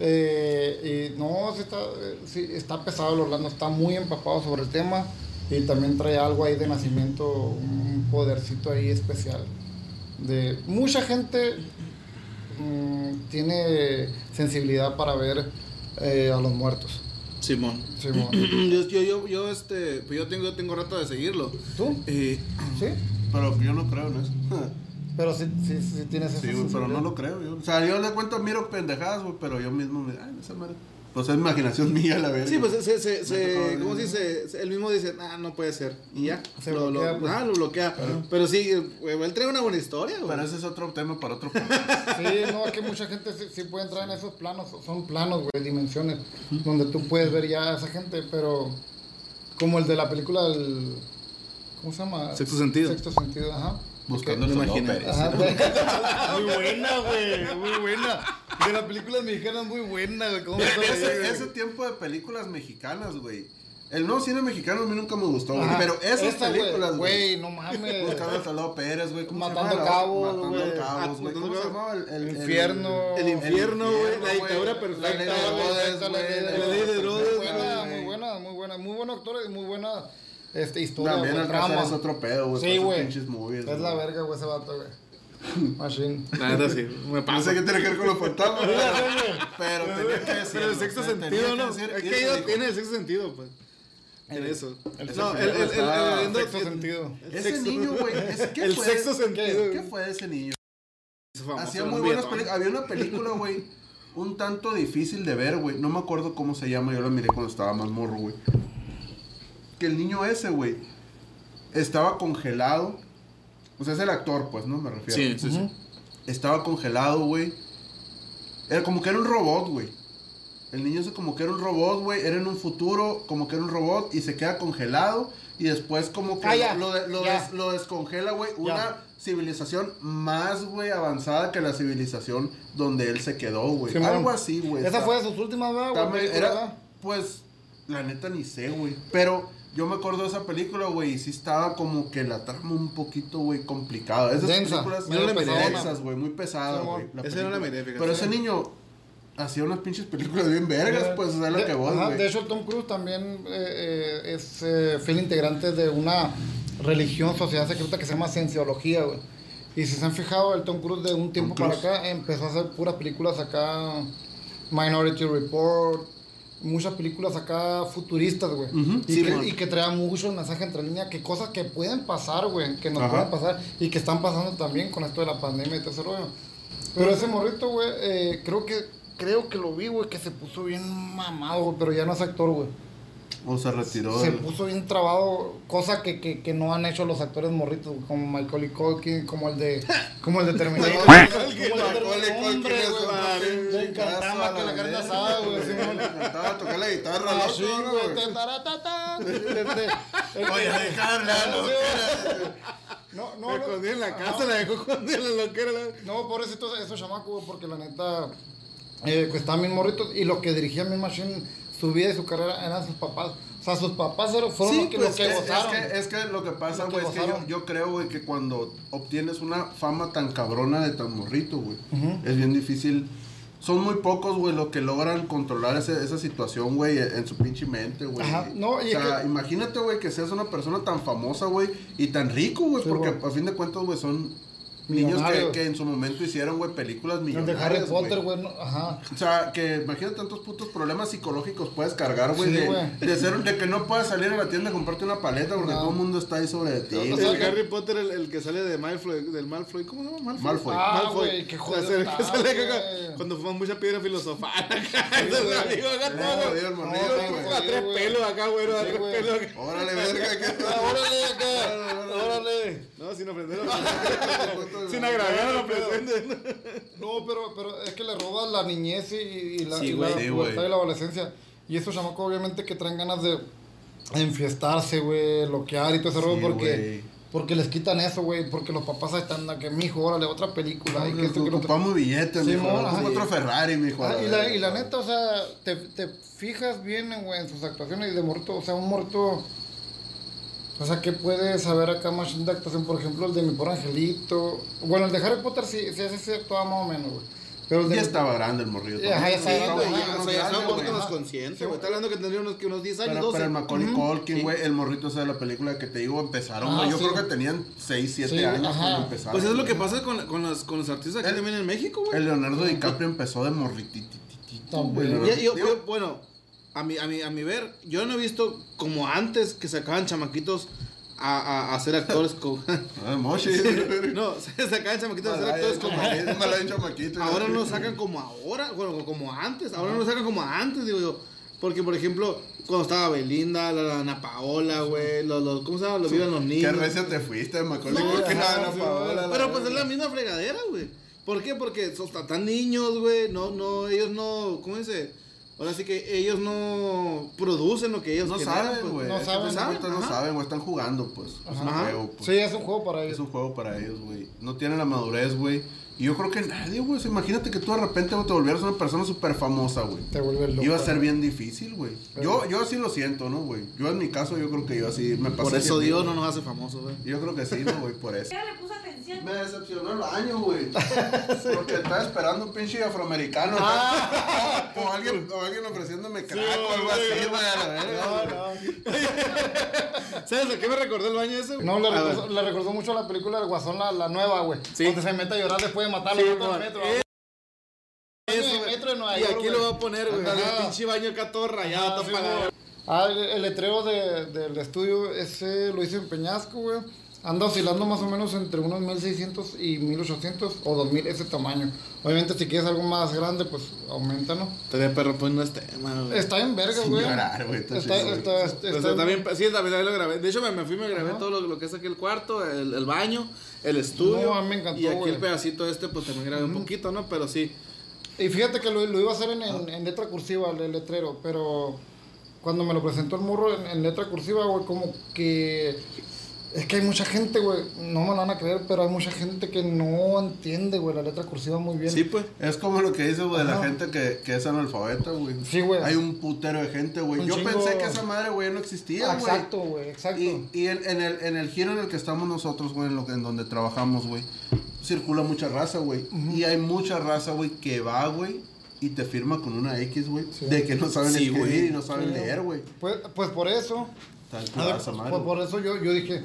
Speaker 1: Eh, y no, sí está, eh, sí, está pesado el Orlando, está muy empapado sobre el tema y también trae algo ahí de nacimiento, un podercito ahí especial. De mucha gente mm, tiene sensibilidad para ver eh, a los muertos.
Speaker 2: Simón.
Speaker 1: Simón. <clears throat>
Speaker 2: yo, yo, yo, yo, este, pues yo tengo, tengo rato de seguirlo.
Speaker 1: ¿Tú?
Speaker 2: Eh,
Speaker 1: ¿Sí? <clears throat>
Speaker 3: Pero yo no creo en eso. <laughs>
Speaker 1: Pero sí, sí, sí tienes esa
Speaker 3: Sí, güey, pero no lo creo yo. O sea, yo le cuento, miro pendejadas, güey, pero yo mismo me... Ay, esa madre. Pues es imaginación <laughs> mía, la verdad.
Speaker 2: Sí, pues se, se, se, ¿cómo se dice? Él mismo dice, ah, no puede ser. Y ya.
Speaker 1: Se
Speaker 2: lo,
Speaker 1: bloquea,
Speaker 2: lo,
Speaker 1: pues.
Speaker 2: ah, lo bloquea. Pero sí, güey, él trae una buena historia, güey.
Speaker 3: Pero ese es otro tema para otro <laughs> podcast.
Speaker 1: Sí, no, es que mucha gente sí, sí puede entrar en esos planos, son planos, güey, dimensiones, donde tú puedes ver ya a esa gente, pero como el de la película, el, ¿cómo se llama?
Speaker 2: Sexto sentido.
Speaker 1: Sexto sentido, ajá.
Speaker 3: Buscando. Pérez.
Speaker 1: Ajá. <laughs> muy buena, güey, muy buena. De las películas mexicanas muy buena, güey. ¿Cómo me acuerdo de
Speaker 3: Ese, ese tiempo de películas mexicanas, güey. El nuevo cine mexicano a mí nunca me gustó, güey. Pero esas
Speaker 1: Esa, güey,
Speaker 3: películas,
Speaker 1: Güey, no mames.
Speaker 3: Buscando al soldado Pérez, güey. ¿cómo se
Speaker 1: Matando
Speaker 3: la-
Speaker 1: cabos,
Speaker 3: Matando cabos, güey. ¿Cómo se llamaba? El, el- el-
Speaker 1: Infierno.
Speaker 2: El infierno, güey, la dictadura
Speaker 3: La
Speaker 2: perfecta,
Speaker 3: ley de. Herodes,
Speaker 1: La
Speaker 3: güey.
Speaker 1: ley de
Speaker 2: La ley de Herodes,
Speaker 1: Muy buena, muy buena, muy buena. Muy buenos actores y muy buena este, historia,
Speaker 3: También Alcázar
Speaker 1: trama.
Speaker 3: es otro pedo, güey.
Speaker 1: Sí, güey. Es la verga, güey, ese vato, güey. <laughs> Machine.
Speaker 2: La neta sí, me
Speaker 3: No
Speaker 2: pasa.
Speaker 3: sé qué tiene que ver con los fantasmas, pero tenía que decir.
Speaker 2: Pero el sexto sentido, ¿no? Es que ella tiene el sexto sentido, pues. En eso.
Speaker 1: el
Speaker 2: no,
Speaker 1: sexto
Speaker 2: el, el, el,
Speaker 3: está-
Speaker 2: el- el-
Speaker 1: Sexto sentido.
Speaker 2: el
Speaker 3: Ese
Speaker 2: sexto-
Speaker 3: niño, güey. ese- ¿Qué
Speaker 2: El
Speaker 3: fue?
Speaker 2: sexto sentido.
Speaker 3: ¿Qué fue de ese niño? Hacía muy buenas películas. Había una película, güey, un tanto difícil de ver, güey. No me acuerdo cómo se llama, yo la miré cuando estaba más morro, güey. Que el niño ese, güey, estaba congelado. O sea, es el actor, pues, ¿no? Me refiero.
Speaker 2: Sí, sí, sí.
Speaker 3: Estaba congelado, güey. Era como que era un robot, güey. El niño ese como que era un robot, güey. Era en un futuro, como que era un robot y se queda congelado. Y después como que
Speaker 1: Ah, ya,
Speaker 3: lo, de- lo,
Speaker 1: ya.
Speaker 3: des- lo descongela, güey. Una
Speaker 1: Ya.
Speaker 3: civilización más, güey, avanzada que la civilización donde él se quedó, güey. Algo así, güey.
Speaker 1: Esa
Speaker 3: Está-
Speaker 1: fue de sus últimas, ¿verdad, güey?
Speaker 3: pues, la neta ni sé, güey. Pero yo me acuerdo de esa película, güey, y sí estaba como que la trama un poquito, güey, complicada. Esas
Speaker 1: Densa,
Speaker 3: películas densas, güey, muy pesadas, güey.
Speaker 2: Esa era la.
Speaker 3: Pero ese niño hacía unas pinches películas bien vergas, pues, o sea, lo
Speaker 1: De-
Speaker 3: que
Speaker 1: ajá,
Speaker 3: güey.
Speaker 1: De hecho, Tom Cruise también eh, eh, es eh, fiel integrante de una religión, sociedad secreta que se llama Cienciología, güey. Y si se han fijado, el Tom Cruise de un tiempo para acá empezó a hacer puras películas acá, Minority Report, muchas películas acá futuristas, güey. Y,
Speaker 3: sí,
Speaker 1: que, y que traían mucho el mensaje entre líneas, que cosas que pueden pasar, güey, que nos
Speaker 3: Ajá.
Speaker 1: pueden pasar y que están pasando también con esto de la pandemia y todo ese rollo. Pero ese morrito, güey, eh, creo que creo que lo vi, güey, que se puso bien mamado, güey, pero ya no es actor, güey.
Speaker 3: O se retiró.
Speaker 1: Se
Speaker 3: del-
Speaker 1: puso bien trabado, cosa que, que, que no han hecho los actores morritos, como Michael como el de <laughs> como el de Terminator. como el de
Speaker 3: Culkin
Speaker 1: hombre, güey, le encantaba que la carne asada, güey, <laughs> Simón.
Speaker 3: Le encantaba tocar la guitarra,
Speaker 1: Ah,
Speaker 3: loco,
Speaker 1: sí,
Speaker 3: ¿no,
Speaker 1: güey,
Speaker 3: güey?
Speaker 1: te taratata. <laughs> Este,
Speaker 3: Voy a dejarla,
Speaker 1: No, no,
Speaker 2: Me escondí en la casa, la dejó escondida en la loquera.
Speaker 1: No, pobrecito esos chamacos, porque la neta, eh, que estaban bien morritos y los que dirigían mi machine, su vida y su carrera eran sus papás. O sea, sus papás fueron los que, los que
Speaker 3: pues, es, que, es que lo que pasa, güey, es que yo, yo creo, güey, que cuando obtienes una fama tan cabrona de tan morrito, güey, es bien difícil. Son muy pocos, güey, los que logran controlar ese- esa situación, güey, en su pinche mente, güey.
Speaker 1: Ajá, no, y
Speaker 3: o sea,
Speaker 1: que-
Speaker 3: imagínate, güey, que seas una persona tan famosa, güey, y tan rico, güey,
Speaker 1: Sí,
Speaker 3: porque a fin de cuentas, güey, son niños que, en su momento hicieron, güey, películas
Speaker 1: El de
Speaker 3: millonarias,
Speaker 1: Harry Potter, güey, no, ajá.
Speaker 3: o sea, que imagínate tantos putos problemas psicológicos puedes cargar, güey,
Speaker 1: Sí,
Speaker 3: de, de ser de que no puedas salir a la tienda a comprarte una paleta porque
Speaker 1: No.
Speaker 3: todo el mundo está ahí sobre ti.
Speaker 1: O
Speaker 3: güey.
Speaker 1: sea,
Speaker 2: el
Speaker 1: que-
Speaker 2: Harry Potter, el, el que sale de Malfoy, del Malfoy, ¿cómo se llama? Malfoy.
Speaker 3: Malfoy.
Speaker 1: Ah,
Speaker 2: Malfoy.
Speaker 1: qué
Speaker 2: O sea,
Speaker 1: jodido
Speaker 2: el que
Speaker 1: está,
Speaker 2: sale acá,
Speaker 1: güey.
Speaker 2: cuando fuman mucha piedra filosofal. amigo, <laughs> acá todo.
Speaker 1: No.
Speaker 2: A tres pelos acá, güey, a tres pelos acá.
Speaker 3: Órale, verga, <laughs>
Speaker 1: órale acá, <laughs> órale.
Speaker 2: No, sin ofender. Sin agraviar a los presentes.
Speaker 1: No, pero, pero es que le robas la niñez y, y la,
Speaker 2: Sí,
Speaker 1: y
Speaker 2: güey.
Speaker 1: la
Speaker 3: Sí,
Speaker 1: pubertad
Speaker 3: güey.
Speaker 1: y la adolescencia. Y esos chamacos obviamente que traen ganas de enfiestarse, güey, loquear y todo ese rollo
Speaker 3: Sí,
Speaker 1: porque,
Speaker 3: güey.
Speaker 1: porque les quitan eso, güey, porque los papás están, que mijo, órale, otra película. y que esto, que lo otro.
Speaker 3: Billetes,
Speaker 1: Sí,
Speaker 3: mijo. otro Ferrari, mijo.
Speaker 1: Ah, y, la, y la neta, o sea, te, te fijas bien, güey, en sus actuaciones y de morto, o sea, un morto. O sea, ¿qué puede saber acá más de actuación? Por ejemplo, el de mi pobre angelito. Bueno, el de Harry Potter sí, sí, ese sí actuaba más o menos, güey. Pero
Speaker 3: Ya estaba grande el morrillo.
Speaker 1: Ya,
Speaker 3: también.
Speaker 1: ya
Speaker 2: Sí,
Speaker 1: estaba grande,
Speaker 2: ya,
Speaker 1: ajá,
Speaker 2: o sea, ya estaba un poquito más
Speaker 1: ajá.
Speaker 2: consciente,
Speaker 1: Sí,
Speaker 2: güey. Está hablando que tendría unos, que unos 10 años,
Speaker 3: Pero,
Speaker 2: 12.
Speaker 3: pero el Macaulay. Culkin,
Speaker 2: Sí.
Speaker 3: güey, el morrito ese de la película que te digo, empezaron,
Speaker 1: Ah,
Speaker 3: güey. Yo
Speaker 1: sí.
Speaker 3: creo que tenían 6, 7
Speaker 1: Sí,
Speaker 3: años
Speaker 1: ajá.
Speaker 3: cuando empezaron.
Speaker 2: Pues es lo que pasa con, con, los, con los artistas
Speaker 3: El-
Speaker 2: también en México, güey.
Speaker 3: El Leonardo DiCaprio empezó de morrititititito,
Speaker 1: También.
Speaker 3: güey.
Speaker 2: Bueno, a mi, a, mi, a mi ver, yo no he visto como antes que sacaban chamaquitos a, a ser actores como. <laughs>
Speaker 3: Ah, mochi.
Speaker 2: no, <laughs> <laughs> se sacaban chamaquitos a ser actores como. Ahora no lo sacan como ahora, bueno, como antes. Ahora no sacan como antes, digo yo. Porque, por ejemplo, cuando estaba Belinda, la Ana Paola, güey, los, los, ¿cómo se llama? Los viven los
Speaker 3: Qué
Speaker 2: niños.
Speaker 3: recio te fuiste, me acuerdo
Speaker 2: No,
Speaker 3: que
Speaker 1: sí,
Speaker 3: Paola.
Speaker 2: Pero pues es la misma fregadera, güey. ¿Por qué? Porque son tan niños, güey. No, no, ellos no, ¿cómo dice? Ahora sí que ellos no producen lo que ellos
Speaker 3: No
Speaker 2: generan,
Speaker 3: saben,
Speaker 2: pues.
Speaker 3: güey.
Speaker 1: no saben,
Speaker 3: no
Speaker 2: ajá.
Speaker 3: saben, güey. Están jugando, pues. Es un
Speaker 2: Ajá.
Speaker 3: juego, pues.
Speaker 1: Sí, es un juego para
Speaker 3: Es
Speaker 1: ellos.
Speaker 3: un juego para ellos, güey. No tienen la madurez, güey. Y yo creo que nadie, güey. O sea, imagínate que tú de repente güey, te volvieras una persona súper famosa, güey.
Speaker 1: Te vuelve loco.
Speaker 3: Iba a ser bien difícil, güey. Yo, yo así lo siento, ¿no, güey? Yo en mi caso, yo creo que yo así me pasé.
Speaker 2: Por eso Dios no nos hace famosos, güey.
Speaker 3: Yo creo que sí, ¿no, güey? Por eso. Me decepcionó el baño, güey. <laughs> Porque estaba esperando un pinche afroamericano.
Speaker 1: Ah.
Speaker 3: o, alguien, o alguien ofreciéndome crack o algo así, güey. verga, güey. <laughs>
Speaker 2: ¿Sabes a qué me recordó el baño ese? güey?
Speaker 1: No, le recordó, le recordó mucho la película del Guasón, la, la nueva, güey.
Speaker 2: Sí.
Speaker 1: Donde se mete a llorar después de matarlo
Speaker 2: Sí,
Speaker 1: metro.
Speaker 2: Eh, Eso,
Speaker 1: metro
Speaker 2: y aquí
Speaker 1: güey.
Speaker 2: lo va a poner, güey. El pinche baño acá todo rayado,
Speaker 1: Ah,
Speaker 2: todo.
Speaker 1: Ah, el, el letrero de- del estudio, ese lo hice en Peñasco, güey. Anda oscilando más o menos entre unos 1600 y 1800 o 2000, ese tamaño. Obviamente, si quieres algo más grande, pues aumenta, ¿no?
Speaker 2: Estaría perro, pues no es tema, güey.
Speaker 1: Está en verga, güey.
Speaker 3: llorar, güey, está
Speaker 1: Está,
Speaker 3: güey.
Speaker 1: está, está,
Speaker 2: O sea, también, sí, también, lo grabé. De hecho, me, me fui, me grabé
Speaker 1: Ajá.
Speaker 2: todo lo, lo que es aquí el cuarto, el, el baño, el estudio.
Speaker 1: No, a mí me encantó,
Speaker 2: Y aquí
Speaker 1: güey.
Speaker 2: el pedacito este, pues también grabé un poquito, ¿no? Pero sí.
Speaker 1: Y fíjate que lo, lo iba a hacer en, en- en letra cursiva, el, letrero, pero cuando me lo presentó el morro en, en letra cursiva, güey, como que... Es que hay mucha gente, güey, no me lo van a creer, pero hay mucha gente que no entiende, güey, la letra cursiva muy bien.
Speaker 2: Sí, pues.
Speaker 3: Es como lo que dices, güey, de la gente que, que es analfabeta, güey.
Speaker 1: Sí, güey.
Speaker 3: Hay un putero de gente, güey. Yo
Speaker 1: chingo.
Speaker 3: pensé que esa madre, güey, no existía,
Speaker 1: Ah,
Speaker 3: güey.
Speaker 1: exacto, güey, exacto.
Speaker 3: Y, y en, en el, en el giro en el que estamos nosotros, güey, en, lo que- en donde trabajamos, güey, circula mucha raza, güey. Y hay mucha raza, güey, que va, güey, y te firma con una X, güey,
Speaker 1: Sí.
Speaker 3: de que no saben
Speaker 2: Sí,
Speaker 3: escribir y no saben
Speaker 1: Sí.
Speaker 3: leer, güey.
Speaker 1: Pues, pues por eso,
Speaker 3: Cual
Speaker 1: ver, pues por eso yo, yo dije,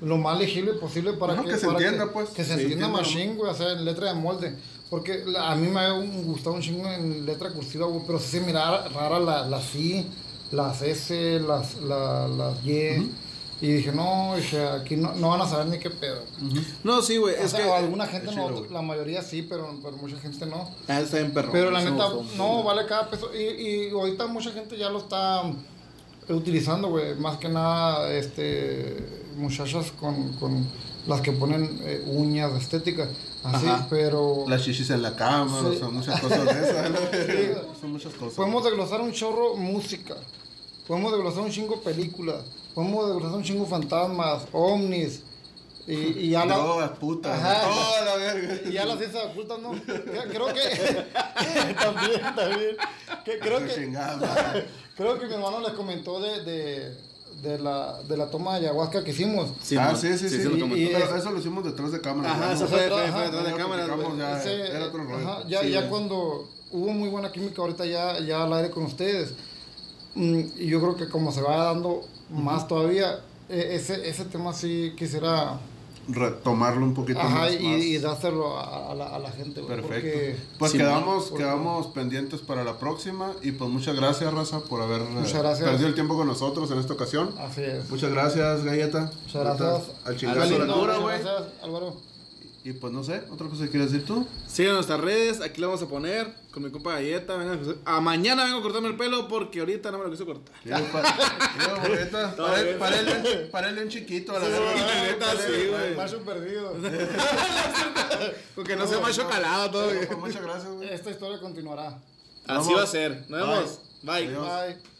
Speaker 1: lo más legible posible para
Speaker 3: Ajá,
Speaker 1: que...
Speaker 3: que se
Speaker 1: para
Speaker 3: entienda, pues.
Speaker 1: Que se
Speaker 3: Sí,
Speaker 1: entienda
Speaker 3: entienda,
Speaker 1: machine, güey, o sea, en letra de molde. Porque la- a mí me ha gustado un chingo en letra cursiva, güey, pero sí se miraba rara la, las I, las S, las, la, las Y. Y dije, no, dije, aquí no, no van a saber ni qué pedo.
Speaker 2: No, sí, güey. Es
Speaker 1: sea,
Speaker 2: que.
Speaker 1: alguna gente no,
Speaker 3: chido,
Speaker 1: la mayoría sí, pero, pero mucha gente no.
Speaker 2: Ah, está bien perro.
Speaker 1: Pero la neta, no, vale cada peso. Y, y ahorita mucha gente ya lo está utilizando, güey. Más que nada, este, muchachas con, con las que ponen eh, uñas estéticas. Así,
Speaker 2: Ajá.
Speaker 1: pero
Speaker 3: Las chichis en la cama,
Speaker 1: Sí.
Speaker 3: o sea, muchas cosas de esas. ¿no? <laughs> Son muchas cosas.
Speaker 1: podemos desglosar un chorro música. Podemos desglosar un chingo películas. Podemos desglosar un chingo fantasmas, ovnis. Y, y ya la-
Speaker 3: Drogas, putas.
Speaker 1: Ajá.
Speaker 3: Toda la verga.
Speaker 1: Y ya las ciencias ocultas, ¿no? Creo que. <laughs> <laughs> también, también. Que, creo que. Creo que mi hermano les comentó de, de, de, la, de la toma de ayahuasca que hicimos.
Speaker 2: Sí,
Speaker 3: ah, sí, sí, sí.
Speaker 2: lo
Speaker 1: Y-
Speaker 3: Pero eso lo hicimos detrás de cámara.
Speaker 2: Ajá, eso
Speaker 3: ¿no?
Speaker 2: fue, fue,
Speaker 1: Ajá,
Speaker 2: fue detrás de cámara,
Speaker 3: ya.
Speaker 1: Ese,
Speaker 3: era otro rollo.
Speaker 1: ajá, ya,
Speaker 2: Sí,
Speaker 1: ya
Speaker 2: güey.
Speaker 1: cuando hubo muy buena química, ahorita ya, ya al aire con ustedes. Mm, y yo creo que como se va dando más todavía, e- ese, ese tema sí quisiera
Speaker 3: Retomarlo un poquito
Speaker 1: ajá,
Speaker 3: más.
Speaker 1: y,
Speaker 3: más.
Speaker 1: y dárselo a, a la, a la gente.
Speaker 3: Perfecto.
Speaker 1: porque-
Speaker 3: Pues
Speaker 2: Sí,
Speaker 3: quedamos,
Speaker 1: porque-
Speaker 3: quedamos pendientes para la próxima. Y pues muchas gracias, Raza, por haber
Speaker 1: gracias.
Speaker 3: perdido el tiempo con nosotros en esta ocasión.
Speaker 1: así es.
Speaker 3: Muchas gracias, Galleta.
Speaker 1: Muchas gracias.
Speaker 3: Al chingazo de la güey.
Speaker 1: Gracias, Álvaro.
Speaker 3: Y pues no sé, otra cosa que quieres decir tú.
Speaker 2: Sigan nuestras redes, aquí lo vamos a poner con mi compa Galleta. vengan a, a mañana vengo a cortarme el pelo porque ahorita no me lo quiso cortar.
Speaker 3: Yo, pa- él un chiquito a la
Speaker 2: la neta, sí, güey.
Speaker 1: Macho perdido. <laughs>
Speaker 2: Con que no sea más calado todo. Güey.
Speaker 3: pues, muchas gracias, güey.
Speaker 1: Esta historia continuará.
Speaker 2: Así
Speaker 3: Vamos.
Speaker 2: va a ser. Nos vemos. Bye.
Speaker 3: Adiós.
Speaker 1: Bye.
Speaker 2: Está.